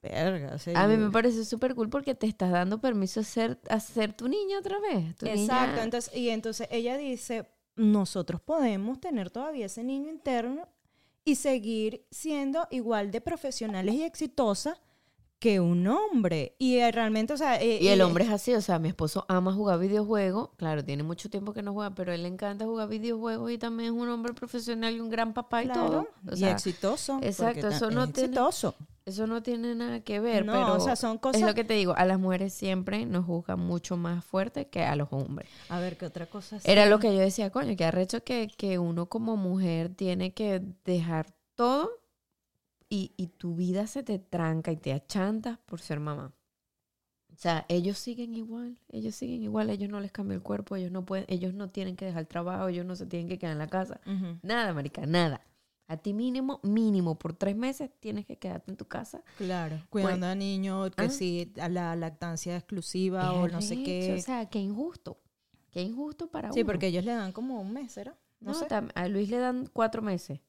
verga. A mí me parece súper cool porque te estás dando permiso a ser, a ser tu niña otra vez. tu Exacto. niña. Entonces, y entonces ella dice, nosotros podemos tener todavía ese niño interno y seguir siendo igual de profesionales y exitosas que un hombre. Y eh, realmente, o sea... eh, Y el eh, hombre es así, o sea, mi esposo ama jugar videojuegos. Claro, tiene mucho tiempo que no juega, pero él le encanta jugar videojuegos y también es un hombre profesional y un gran papá y claro, todo. O y exitoso. exacto, eso no es tiene- exitoso. eso no tiene nada que ver, No, pero o sea, son es cosas... lo que te digo, a las mujeres siempre nos juzgan mucho más fuerte que a los hombres. A ver, ¿qué otra cosa? Era lo que yo decía, coño, que arrecho que, que uno como mujer tiene que dejar todo y, y tu vida se te tranca y te achantas por ser mamá. O sea, ellos siguen igual, ellos siguen igual, ellos no les cambia el cuerpo, ellos no pueden, ellos no tienen que dejar el trabajo, ellos no se tienen que quedar en la casa. Nada, marica, nada. A ti mínimo, mínimo, por tres meses tienes que quedarte en tu casa. Claro, cuidando a niños, que ah. sí, a la lactancia exclusiva o no sé qué. O sea, qué injusto. Qué injusto para sí, uno. porque ellos le dan como un mes, ¿será? No, No, sé. a Luis le dan cuatro meses.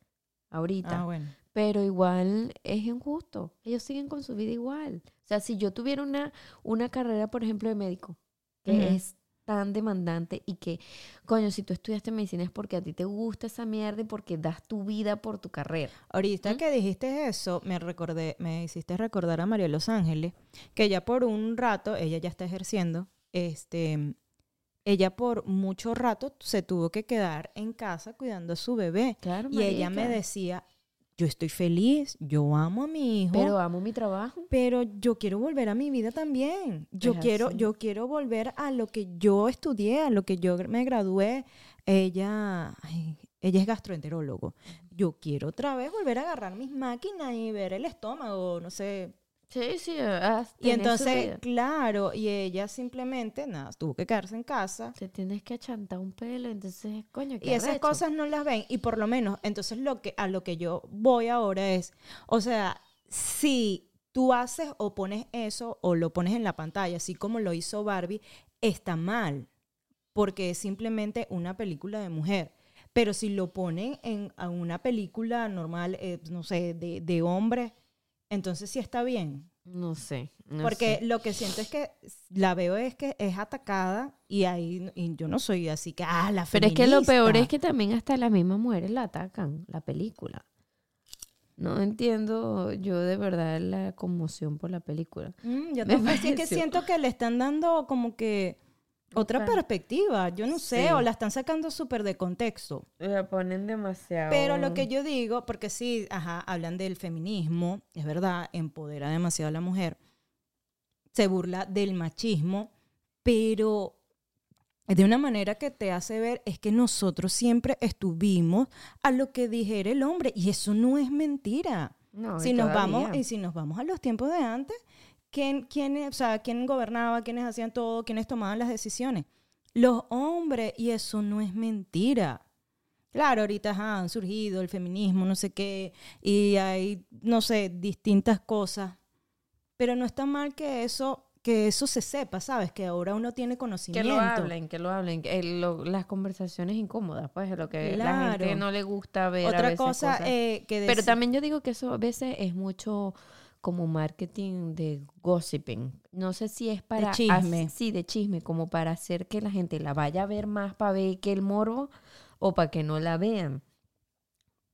Ahorita. Ah, bueno. Pero igual es injusto. Ellos siguen con su vida igual. O sea, si yo tuviera una, una carrera, por ejemplo, de médico, que es tan demandante y que, coño, si tú estudiaste medicina es porque a ti te gusta esa mierda y porque das tu vida por tu carrera. Ahorita ¿Mm? que dijiste eso, me recordé, me hiciste recordar a María Los Ángeles, que ya por un rato, ella ya está ejerciendo, este, ella por mucho rato se tuvo que quedar en casa cuidando a su bebé. Claro, Y ella me decía, yo estoy feliz, yo amo a mi hijo, Pero pero, amo mi trabajo. yo quiero volver a mi vida también. Yo Es quiero, así. yo quiero volver a lo que yo estudié, a lo que yo me gradué. Ella, ay, ella es gastroenterólogo. Yo quiero otra vez volver a agarrar mis máquinas y ver el estómago, no sé. Sí, sí. ah, Y entonces, claro, y ella simplemente, nada, tuvo que quedarse en casa. Te tienes que achantar un pelo, entonces, coño, Y qué esas arrecho. cosas no las ven. Y por lo menos, entonces lo que, a lo que yo voy ahora es, o sea, si tú haces o pones eso o lo pones en la pantalla, así como lo hizo Barbie, está mal, porque es simplemente una película de mujer. Pero si lo ponen en a una película normal, eh, no sé, de, de hombre, entonces sí está bien. No sé. no Porque sé. lo que siento es que la veo es que es atacada y ahí y yo no soy así que, ah, la Pero es que lo peor feminista. es que también hasta las mismas mujeres la atacan, la película. No entiendo yo de verdad la conmoción por la película. Mm, yo sí es que siento que le están dando como que otra Otra- perspectiva, yo no sé, Sí. o la están sacando súper de contexto. La ponen demasiado. Pero lo que yo digo, porque sí, ajá, hablan del feminismo, es verdad, empodera demasiado a la mujer, se burla del machismo, pero de una manera que te hace ver es que nosotros siempre estuvimos a lo que dijera el hombre y eso no es mentira. No, si nos vamos y si nos vamos a los tiempos de antes, ¿quién, quién, o sea, quién gobernaba, quiénes hacían todo, quiénes tomaban las decisiones? Los hombres y eso no es mentira. Claro, ahorita ajá, han surgido el feminismo, no sé qué, y hay, no sé, distintas cosas. Pero no está mal que eso, que eso se sepa, ¿sabes? Que ahora uno tiene Que conocimiento. lo hablen, que lo hablen. que el- lo- las conversaciones incómodas, pues, lo que la gente Claro. no le gusta ver a Otra veces cosa cosas. eh, que Pero también yo digo que eso a veces es mucho como marketing de gossiping. No sé si es para... chisme. hac- sí, de chisme, como para hacer que la gente la vaya a ver más para ver que el morbo o para que no la vean.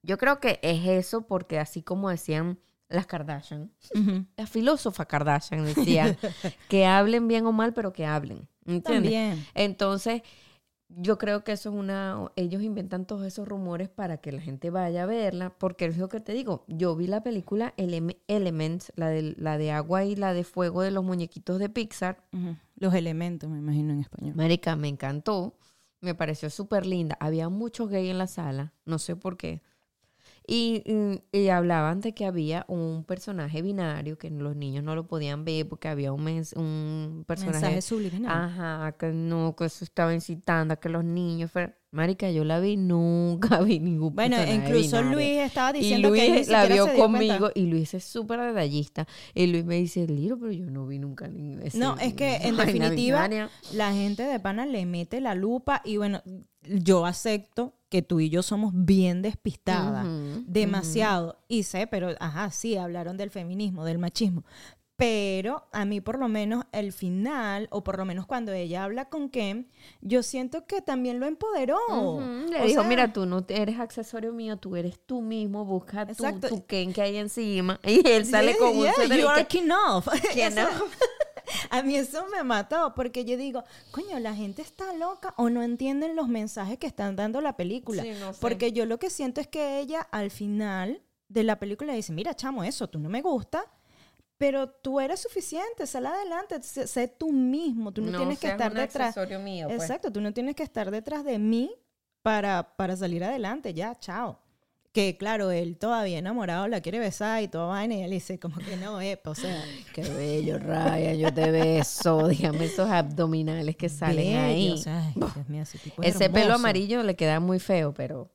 Yo creo que es eso porque así como decían las Kardashian, Ujú. la filósofa Kardashian decía que hablen bien o mal, pero que hablen. ¿Entiendes? También. Entonces, yo creo que eso es una... Ellos inventan todos esos rumores para que la gente vaya a verla, porque es lo que te digo. Yo vi la película Elem- Elements, la de, la de agua y la de fuego de los muñequitos de Pixar. Los elementos, me imagino en español. Marica, me encantó. Me pareció súper linda. Había muchos gays en la sala, no sé por qué. Y, y- y hablaban de que había un personaje binario que los niños no lo podían ver porque había un, mens- un personaje Mensaje subliminal. Ajá, que no, que eso estaba incitando a que los niños fueran. Marica, yo la vi, nunca vi ningún Bueno, incluso binario. Luis estaba Y diciendo Luis que él ni la vio conmigo cuenta. y Luis es súper detallista. Y Luis me dice, Liro, pero yo no vi nunca ni ese- No, es que en definitiva binaria". la gente de pana le mete la lupa y bueno, yo acepto que tú y yo somos bien despistadas, demasiado. Y sé, pero ajá, sí, hablaron del feminismo, del machismo. Pero a mí por lo menos el final, o por lo menos cuando ella habla con Ken, yo siento que también lo empoderó. Ujú, Le O dijo, sea, mira, tú no eres accesorio mío, tú eres tú mismo, busca tu, Ken que hay encima. Y él sale Yeah, con un yeah, you are king of. A mí eso me mató porque yo digo, coño, la gente está loca o no entienden los mensajes que están dando la película. Sí, no sé. Porque yo lo que siento es que ella al final de la película dice, mira, chamo, eso tú no me gusta, pero tú eres suficiente, sal adelante, sé, sé tú mismo, tú no, tienes que estar un detrás. accesorio mío, pues. Exacto, tú no tienes que estar detrás de mí para, para salir adelante, ya, chao. Que claro, él todavía enamorado la quiere besar y toda vaina y él dice como que no, eh, o sea, Qué bello, Raya, yo te beso. Dígame esos abdominales que salen bello, ahí. o sea, ay, Dios mío, ese tipo es Ese pelo amarillo le queda muy feo, pero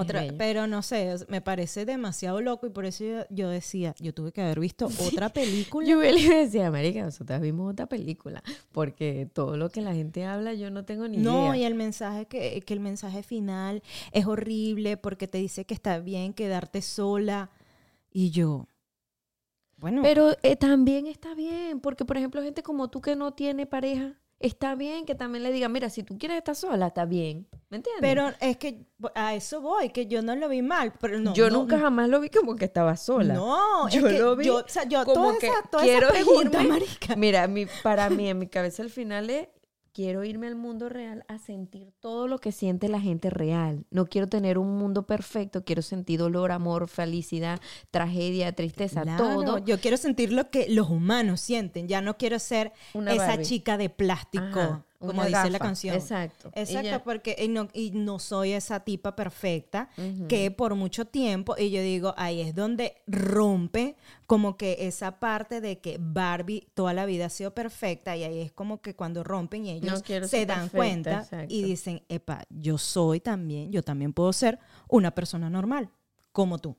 Otra, pero no sé, me parece demasiado loco y por eso yo, yo decía, yo tuve que haber visto otra película. Yo le decía, América, nosotras vimos otra película, porque todo lo que la gente habla yo no tengo ni No, y idea. el mensaje que, que el mensaje final es horrible porque te dice que está bien quedarte sola. Y yo, bueno, Pero eh, también está bien, porque por ejemplo, gente como tú que no tiene pareja, está bien que también le diga, mira, si tú quieres estar sola, está bien. ¿Me entiendes? pero es que a eso voy, que yo no lo vi mal, pero no. yo no, nunca jamás lo vi como que estaba sola. No, yo es que lo vi yo, o sea, yo como todas que esas, todas quiero esas preguntas, irme- marica. Mira, mi, para mí, en mi cabeza el final es, quiero irme al mundo real a sentir todo lo que siente la gente real. No quiero tener un mundo perfecto, quiero sentir dolor, amor, felicidad, tragedia, tristeza, Claro, todo. Yo quiero sentir lo que los humanos sienten. Ya no quiero ser Una esa Barbie. chica de plástico, Ajá, como dice la canción. Exacto. Exacto, porque y no, y no soy esa tipa perfecta que por mucho tiempo, y yo digo, ahí es donde rompe como que esa parte de que Barbie toda la vida ha sido perfecta y ahí es como que cuando rompen y ellos se dan perfecta, cuenta exacto. y dicen, epa, yo soy también, yo también puedo ser una persona normal, como tú,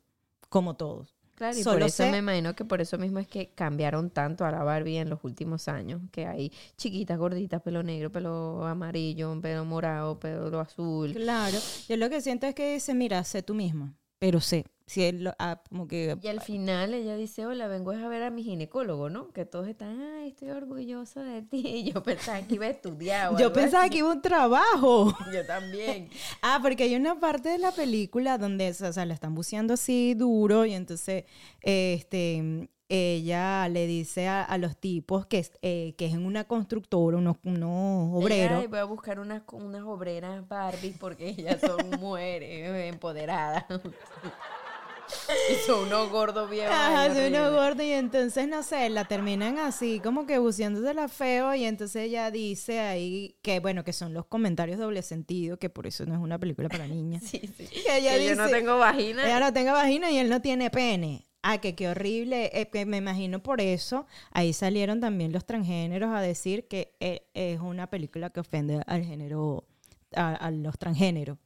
como todos. Claro, y Solo por eso sé- me imagino que por eso mismo es que cambiaron tanto a la Barbie en los últimos años, que hay chiquitas, gorditas, pelo negro, pelo amarillo, pelo morado, pelo azul. Claro, yo lo que siento es que dice, mira, sé tú misma, pero sé, si él lo- ah, como que Y al final ella dice, hola, vengo a ver a mi ginecólogo, ¿no? Que todos están, ay, estoy orgulloso de ti. Y yo pensaba que iba a estudiar. yo pensaba así. que iba a un trabajo. Yo también. Ah, porque hay una parte de la película donde, o sea, la están buceando así duro y entonces, este, ella le dice a, a los tipos que, es- eh, que es en una constructora, unos, unos obreros. Ella, "Ay, voy a buscar unas, unas obreras Barbie porque ellas son mujeres empoderadas. y son unos gordos viejos. Ajá, soy uno gordo y entonces, no sé, la terminan así, como que la feo y entonces ella dice ahí que, bueno, que son los comentarios doble sentido, que por eso no es una película para niñas. Sí, sí. Que ella Que yo no dice- tengo vagina. Ella no tenga vagina y él no tiene pene. Ah, que qué horrible. Eh, que me imagino por eso. Ahí salieron también los transgéneros a decir que eh, es una película que ofende al género, a, a los transgéneros.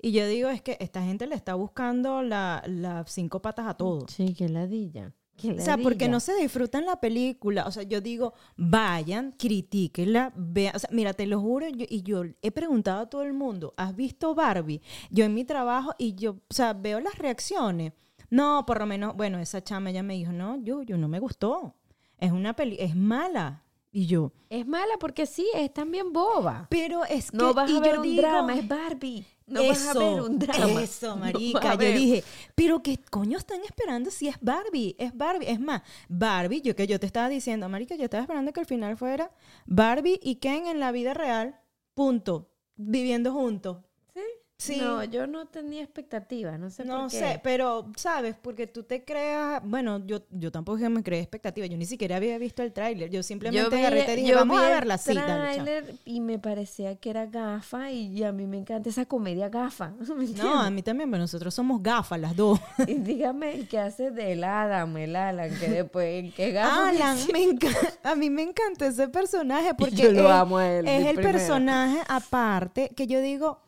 Y yo digo, es que esta gente le está buscando la- las cinco patas a todos. Sí, que ladilla. O sea, porque no se disfrutan la película. O sea, yo digo, vayan, critíquenla, vean. O sea, mira, te lo juro, yo- y yo he preguntado a todo el mundo, ¿has visto Barbie? Yo en mi trabajo y yo, o sea, veo las reacciones. No, por lo menos, bueno, esa chama ya me dijo, no, yo, yo no me gustó. Es una peli, es mala. Y yo, Es mala porque sí, es también boba. pero es que. No vas a ver un digo, drama, es Barbie. No vas a ver un drama. Eso, marica. yo dije, pero ¿qué coño están esperando si es Barbie? Es Barbie. Es más, Barbie, yo que yo te estaba diciendo, marica, yo estaba esperando que al final fuera Barbie y Ken en la vida real, punto, viviendo juntos. ¿Sí? No, yo no tenía expectativas, no sé No por qué. sé, pero, ¿sabes? Porque tú te creas, bueno, yo, yo tampoco que me creé expectativas, yo ni siquiera había visto el tráiler, yo simplemente vi- agarré y dije, yo vamos vi a el dale, chao. tráiler y me parecía que era gafa y a mí me encanta esa comedia gafa. ¿me No, a mí también, pero nosotros somos gafas las dos. Y dígame qué hace del Adam, el Alan, que después, ¿qué gafa? Alan, me enca- a mí me encanta ese personaje porque yo lo es, amo a él. es el personaje aparte que yo digo,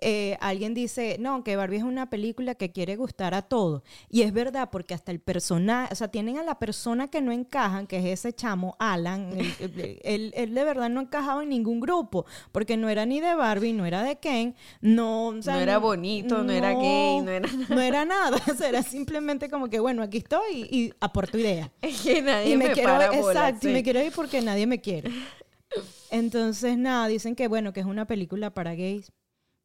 eh, alguien dice, no, que Barbie es una película que quiere gustar a todos. Y es verdad, porque hasta el personaje, o sea, tienen a la persona que no encajan, que es ese chamo, Alan, él, él- de verdad no encajaba en ningún grupo, porque no era ni de Barbie, no era de Ken, no... o sea, No era bonito, no era gay, no era nada. No era nada, o sea, era simplemente como que, bueno, aquí estoy y, y aporto ideas Es que nadie y me, me, quiero para ir, bola, exacto, y me quiero ir porque nadie me quiere. Entonces, nada, dicen que bueno, que es una película para gays.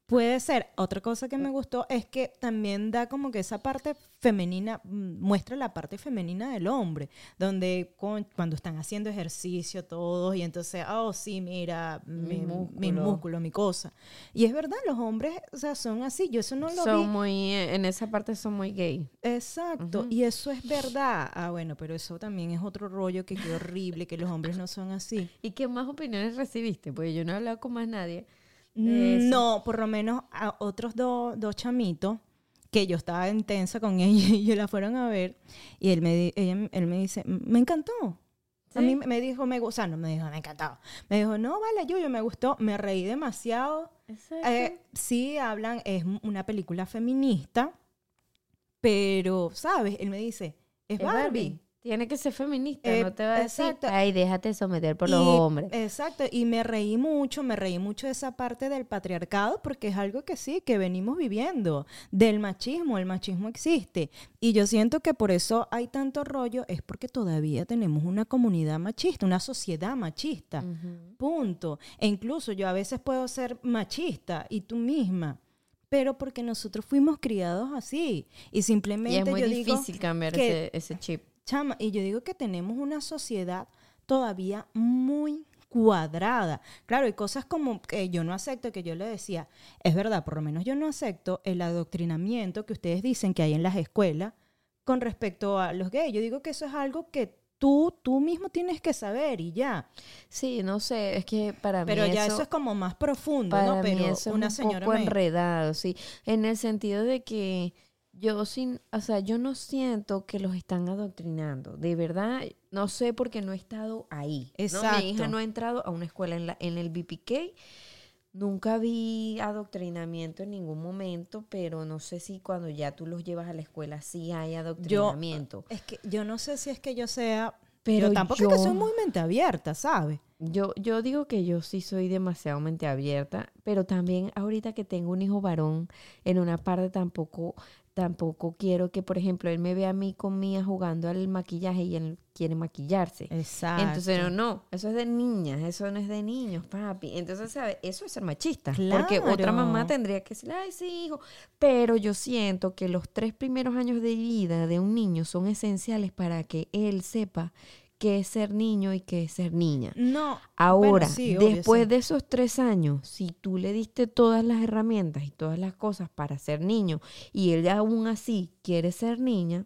Puede ser. Otra cosa que me gustó es que también da como que esa parte femenina, mm, muestra la parte femenina del hombre, donde con- cuando están haciendo ejercicio todos y entonces, oh, sí, mira, mi, mi músculo. músculo, mi cosa. Y es verdad, los hombres, o sea, son así. Yo eso no lo vi. Son muy, en esa parte son muy gay. Exacto, y eso es verdad. Ah, bueno, pero eso también es otro rollo que qué horrible, que los hombres no son así. ¿Y qué más opiniones recibiste? Porque yo no he hablado con más nadie. No, por lo menos a otros dos dos chamitos que yo estaba intensa con ellos y ellos la fueron a ver y él me, ella- él me dice, me encantó. A mí me dijo, me gusta, no me dijo, me encantaba. Me dijo, no, vale, Yuyo, me gustó, me reí demasiado. Eh, sí, hablan, es una película feminista, pero, ¿sabes? Él me dice, es, Es Barbie. Tiene que ser feminista, Eh, no te va a decir, exacto. ay, déjate someter por Y- los hombres. Exacto, y me reí mucho, me reí mucho de esa parte del patriarcado, porque es algo que sí, que venimos viviendo, del machismo, el machismo existe. Y yo siento que por eso hay tanto rollo, es porque todavía tenemos una comunidad machista, una sociedad machista. Punto. E incluso yo a veces puedo ser machista y tú misma, pero porque nosotros fuimos criados así. Y Y simplemente es muy yo digo, difícil cambiar que- ese, ese chip. Chama, y yo digo que tenemos una sociedad todavía muy cuadrada. Claro, hay cosas como que yo no acepto, que yo le decía, es verdad, por lo menos yo no acepto el adoctrinamiento que ustedes dicen que hay en las escuelas con respecto a los gays. Yo digo que eso es algo que tú, tú mismo tienes que saber y ya. Sí, no sé, es que para Pero mí ya eso, eso es como más profundo, para ¿no? mí Pero eso una es un señora poco me- enredado, sí, en el sentido de que yo sin, o sea, yo no siento que los están adoctrinando, de verdad, no sé porque no he estado ahí. ¿no? Mi hija Exacto. no ha entrado a una escuela en, la, en el BPK, nunca vi adoctrinamiento en ningún momento, pero no sé si cuando ya tú los llevas a la escuela sí hay adoctrinamiento. Es que yo no sé si es que yo sea, Pero tampoco es que yo- soy muy mente abierta, ¿sabes? Yo, yo digo que yo sí soy demasiado mente abierta, pero también ahorita que tengo un hijo varón, en una parte tampoco, tampoco quiero que, por ejemplo, él me vea a mí con Mía jugando al maquillaje y él quiere maquillarse. Exacto. Entonces, no, no, eso es de niñas, eso no es de niños, papi. Entonces, ¿sabes? Eso es ser machista. Porque otra Claro. mamá tendría que decir, ay, sí, hijo. Pero yo siento que los tres primeros años de vida de un niño son esenciales para que él sepa qué es ser niño y qué es ser niña. No. Ahora, bueno, sí, obvio, después sí. de esos tres años, si tú le diste todas las herramientas y todas las cosas para ser niño y él aún así quiere ser niña,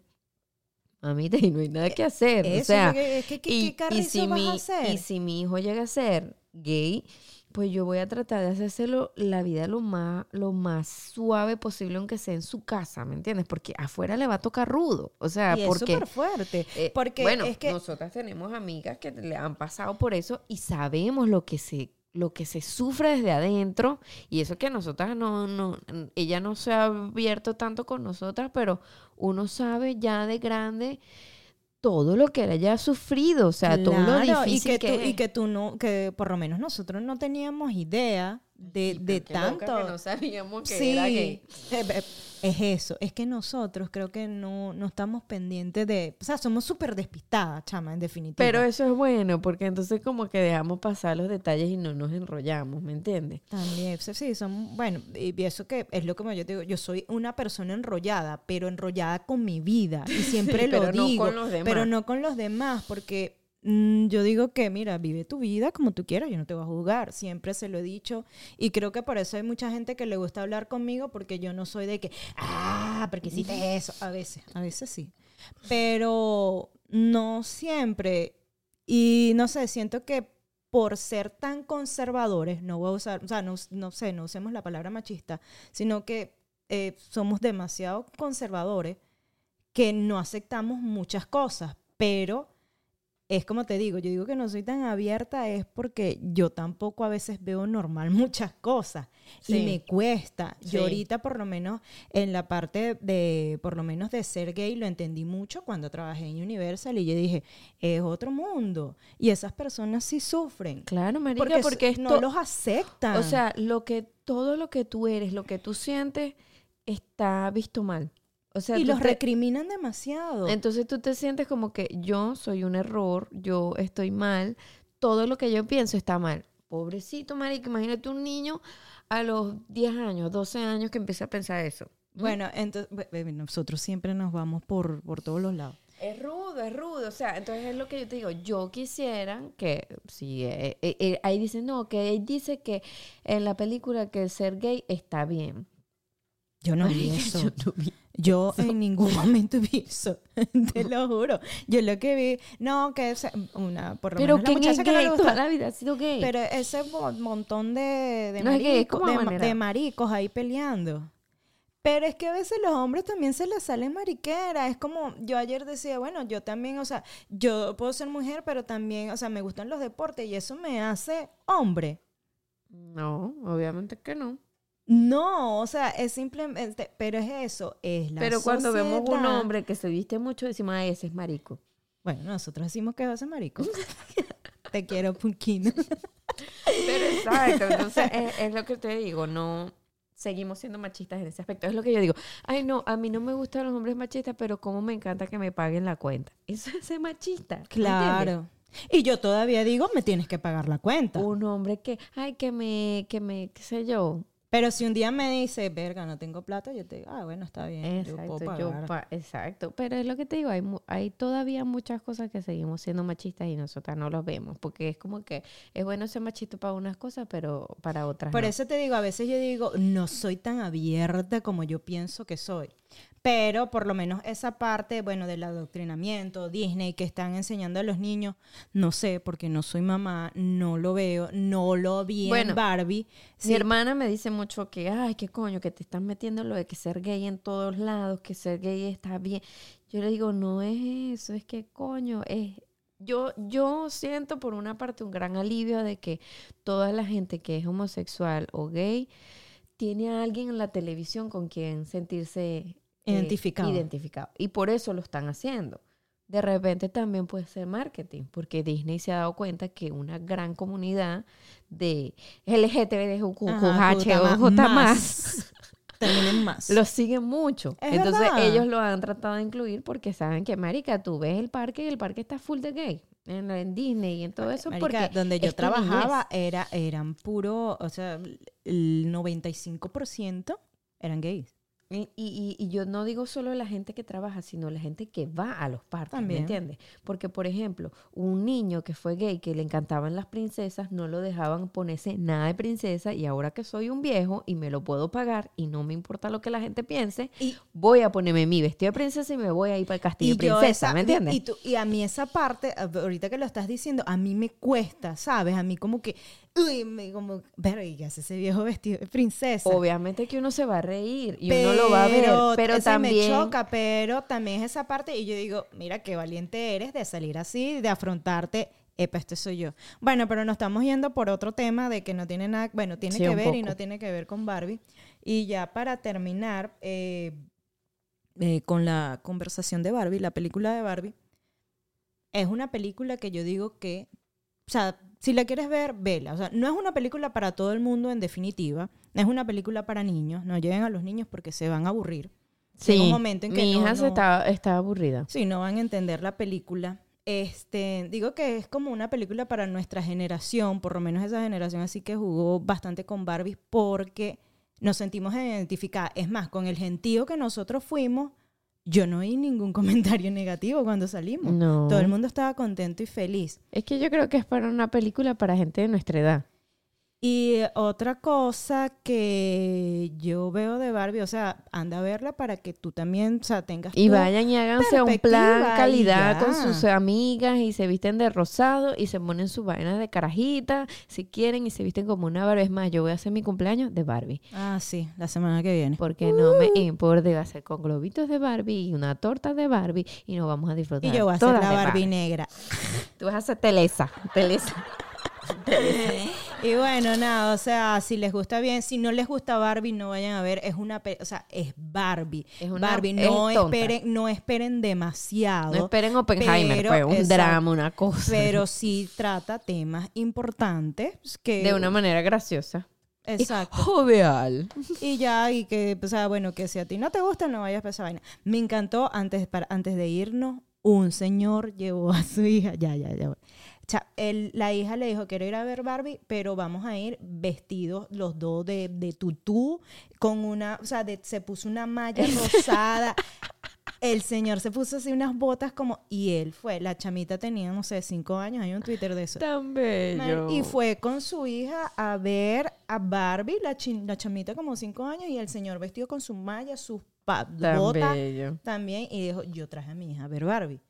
mamita, y no hay nada que hacer. Eso o sea, que- es que- ¿qué- si vas mi, a hacer? y si mi hijo llega a ser gay, pues yo voy a tratar de hacérselo la vida lo más, lo más suave posible, aunque sea en su casa, ¿me entiendes? Porque afuera le va a tocar rudo. O sea, y es porque súper fuerte. eh, porque bueno, es que nosotras tenemos amigas que le han pasado por eso y sabemos lo que se lo que se sufre desde adentro y eso que nosotras no, no ella no se ha abierto tanto con nosotras pero uno sabe ya de grande todo lo que él haya sufrido o sea todo lo Claro, y difícil que, que, tú, y que tú no, que por lo menos nosotros no teníamos idea de, de tanto. que no sabíamos que sí, era gay. eh, eh, es eso. Es que nosotros creo que no, no estamos pendientes de. O sea, somos súper despistadas, chama, en definitiva. pero eso es bueno porque entonces como que dejamos pasar los detalles y no nos enrollamos ¿me entiendes? También, sí, sí, son, bueno, y eso que es lo que yo te digo, yo soy una persona enrollada, pero enrollada con mi vida, y siempre lo pero no digo, con los demás. pero no con los demás, porque yo digo que, mira, vive tu vida como tú quieras, yo no te voy a juzgar, siempre se lo he dicho, y creo que por eso hay mucha gente que le gusta hablar conmigo, porque yo no soy de que, ah, porque hiciste eso, a veces, a veces sí, pero no siempre, y no sé, siento que por ser tan conservadores, no voy a usar, o sea, no, no sé, no usemos la palabra machista, sino que eh, somos demasiado conservadores que no aceptamos muchas cosas, pero es como te digo, yo digo que no soy tan abierta es porque yo tampoco a veces veo normal muchas cosas Sí. y me cuesta. Sí. Yo ahorita por lo menos en la parte de, por lo menos de ser gay, lo entendí mucho cuando trabajé en Universal y yo dije, es otro mundo y esas personas sí sufren. Claro, marica, Porque, no los aceptan. O sea, lo que, todo lo que tú eres, lo que tú sientes, está visto mal. O sea, y los te- recriminan demasiado. entonces tú te sientes como que yo soy un error, yo estoy mal, todo lo que yo pienso está mal. Pobrecito, marica, imagínate un niño a los 10 años, 12 años que empieza a pensar eso. Bueno, entonces nosotros siempre nos vamos por, por todos los lados. Es rudo, es rudo. O sea, entonces es lo que yo te digo. Yo quisiera que, si eh, eh, eh, ahí dice, no, que él dice que en la película que ser gay está bien. Yo no vi eso. yo no vi Yo en ningún momento vi eso, te lo juro. Yo lo que vi, no, que es una, por lo Pero menos que la es muchacha que no le toda gusta. la vida ha sido gay. Pero ese mo- montón de, de, No es es maricos, de, de ahí peleando. Pero es que a veces los hombres también se les salen mariquera. Es como, yo ayer decía, bueno, yo también, o sea, yo puedo ser mujer, pero también, o sea, me gustan los deportes y eso me hace hombre. No, obviamente que no. No, o sea, es simplemente, pero es eso, es la Pero cuando vemos un sociedad. hombre que se viste mucho, decimos, ah, ese es marico. Bueno, nosotros decimos que vas a marico. Te quiero, Punquino. Pero exacto, entonces es, es lo que te digo, no seguimos siendo machistas en ese aspecto. Es lo que yo digo, ay no, a mí no me gustan los hombres machistas, pero como me encanta que me paguen la cuenta. Eso es ser machista. Claro. Y yo todavía digo, me tienes que pagar la cuenta. Un hombre que, ay, que me, que me, qué sé yo. Pero si un día me dice, verga, no tengo plata, yo te digo, ah, bueno, está bien, yo puedo Exacto, yo pa- exacto. Pero es lo que te digo, hay, mu- hay todavía muchas cosas que seguimos siendo machistas y nosotras no los vemos, porque es como que es bueno ser machista para unas cosas, pero para otras Por no. eso te digo, a veces yo digo, no soy tan abierta como yo pienso que soy. Pero por lo menos esa parte, bueno, del adoctrinamiento, Disney, que están enseñando a los niños, no sé, porque no soy mamá, no lo veo, no lo vi Bueno, en Barbie. Mi hermana me dice mucho que, ay, qué coño, que te están metiendo lo de que ser gay en todos lados, que ser gay está bien. Yo le digo, no es eso, es que coño, es... Yo, yo siento por una parte un gran alivio de que toda la gente que es homosexual o gay tiene a alguien en la televisión con quien sentirse eh, Identificado. identificado. Y por eso lo están haciendo. De repente también puede ser marketing, porque Disney se ha dado cuenta que una gran comunidad de LGTBQJ más. más terminen más. los siguen mucho. Es Entonces verdad. ellos lo han tratado de incluir porque saben que, marica, tú ves el parque y el parque está full de gay. En, en Disney y en todo eso. Marica, porque donde yo trabajaba era, eran puro, o sea, el 95% eran gays. Y, y- y yo no digo solo la gente que trabaja, sino la gente que va a los parques, También. ¿me entiendes? Porque, por ejemplo, un niño que fue gay, que le encantaban las princesas, no lo dejaban ponerse nada de princesa y ahora que soy un viejo y me lo puedo pagar y no me importa lo que la gente piense, Y- voy a ponerme mi vestido de princesa y me voy a ir para el castillo de princesa, esa- ¿me entiendes? Y, tú- y a mí esa parte, ahorita que lo estás diciendo, a mí me cuesta, ¿sabes? A mí como que, uy, me como, pero ¿y qué hace ese viejo vestido de princesa? Obviamente que uno se va a reír y uno lo va a ver, pero también... me choca, pero también es esa parte y yo digo, mira qué valiente eres de salir así, de afrontarte. Epa, este soy yo. Bueno, pero nos estamos yendo por otro tema de que no tiene nada, bueno, tiene Sí, que ver y no tiene que ver con Barbie. Y ya para terminar eh, eh, con la conversación de Barbie, la película de Barbie, es una película que yo digo que, o sea, si la quieres ver, vela. O sea, no es una película para todo el mundo en definitiva, es una película para niños, no lleven a los niños porque se van a aburrir. Sí, Llega un momento en que mi no- hija se no- está, está aburrida. Sí, no van a entender la película. Este, digo que es como una película para nuestra generación, por lo menos esa generación así que jugó bastante con Barbie porque nos sentimos identificadas. Es más, con el gentío que nosotros fuimos, yo no oí ningún comentario negativo cuando salimos. No. Todo el mundo estaba contento y feliz. Es que yo creo que es para una película para gente de nuestra edad. Y otra cosa que yo veo de Barbie, o sea, anda a verla para que tú también, o sea, tengas Y vayan y háganse un plan calidad con sus amigas y se visten de rosado y se ponen sus vainas de carajita si quieren y se visten como una Barbie. Es más, yo voy a hacer mi cumpleaños de Barbie. Ah, sí, la semana que viene. Porque no me importa, va a ser con globitos de Barbie y una torta de Barbie y nos vamos a disfrutar. Y yo voy a hacer la de Barbie negra. Tú vas a hacer Telesa. Telesa. Y bueno, nada, o sea, si les gusta bien, si no les gusta Barbie, no vayan a ver, es una, o sea, es Barbie. Es una- Barbie, no es esperen, no esperen demasiado. No esperen Oppenheimer, pero- pues, un exacto. drama, una cosa. Pero sí trata temas importantes que de una manera graciosa. exacto. Jovial. Y ya, y que, o sea, bueno, que si a ti no te gusta, no vayas a esa vaina. Me encantó, antes, para, antes de irnos, un señor llevó a su hija, ya, ya, ya. La hija le dijo, quiero ir a ver Barbie, pero vamos a ir vestidos los dos de, de tutú, con una, o sea, de- se puso una malla rosada. El señor se puso así unas botas como, y él fue, la chamita tenía, no sé, cinco años, hay un Twitter de eso. Tan Man, bello. Y fue con su hija a ver a Barbie, la, chin- la chamita como cinco años, y el señor vestido con su malla, sus botas bello. también, y dijo, yo traje a mi hija a ver Barbie.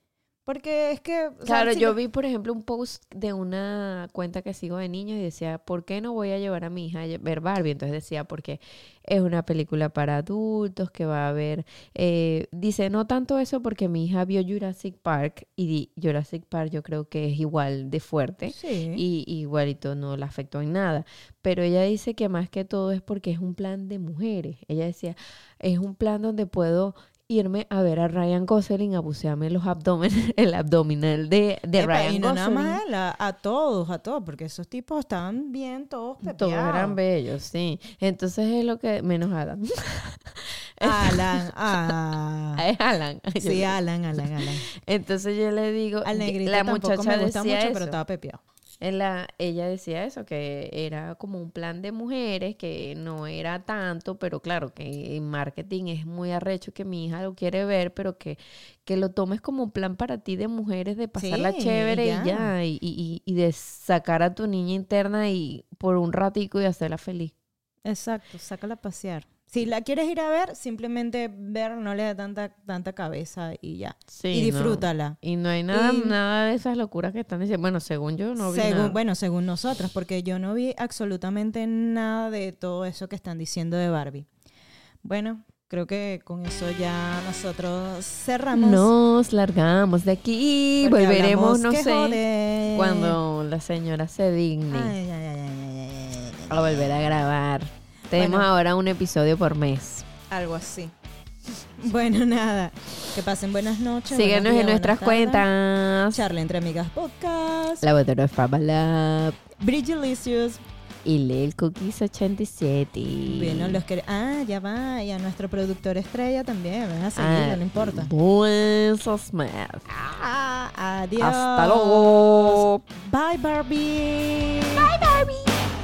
Porque es que... o sea, Claro, si yo lo- vi, por ejemplo, un post de una cuenta que sigo de niños y decía, ¿por qué no voy a llevar a mi hija a ver Barbie? Entonces decía, porque es una película para adultos, que va a haber... eh, dice, no tanto eso porque mi hija vio Jurassic Park y di- Jurassic Park yo creo que es igual de fuerte. Sí. Y y igualito no la afectó en nada. Pero ella dice que más que todo es porque es un plan de mujeres. Ella decía, es un plan donde puedo irme a ver a Ryan Gosling a bucearme los abdomen, el abdominal de, de Epa, Ryan y no nada Gosling. más a, él, a, todos, a todos, porque esos tipos estaban bien todos Todos pepeados. eran bellos, sí. Entonces es lo que menos Adam. Alan, ah. es Alan. Sí, Alan, Alan, Alan. Entonces yo le digo, Al negrito la tampoco muchacha me gusta mucho, eso. pero estaba pepeado. La, ella decía eso, que era como un plan de mujeres, que no era tanto, pero claro, que en marketing es muy arrecho que mi hija lo quiere ver, pero que, que lo tomes como un plan para ti de mujeres, de pasarla Sí, chévere ya. y ya, y, y, y de sacar a tu niña interna y por un ratico y hacerla feliz. Exacto, sácala a pasear. Si la quieres ir a ver, simplemente ver, no le da tanta, tanta cabeza y ya. Sí, y no. disfrútala. Y no hay nada, Y- nada de esas locuras que están diciendo. Bueno, según yo no vi según, nada. Bueno, según nosotras, porque yo no vi absolutamente nada de todo eso que están diciendo de Barbie. Bueno, creo que con eso ya nosotros cerramos. Nos largamos de aquí porque volveremos, no sé, cuando la señora se digne ay, ay, ay. a volver a grabar. Tenemos Bueno. ahora un episodio por mes. Algo así. Bueno, nada. Que pasen buenas noches. Síguenos días, en nuestras cuentas. Charla entre amigas podcast. La botella de Faba Lab Bridgelicious. y Lil Cookies 87. Bueno, los que... Ah, ya va. Y a nuestro productor estrella también. Ven a seguirlo, Ah, no importa. Buenos meses. Ah, adiós. Hasta luego. Bye, Barbie. Bye, Barbie.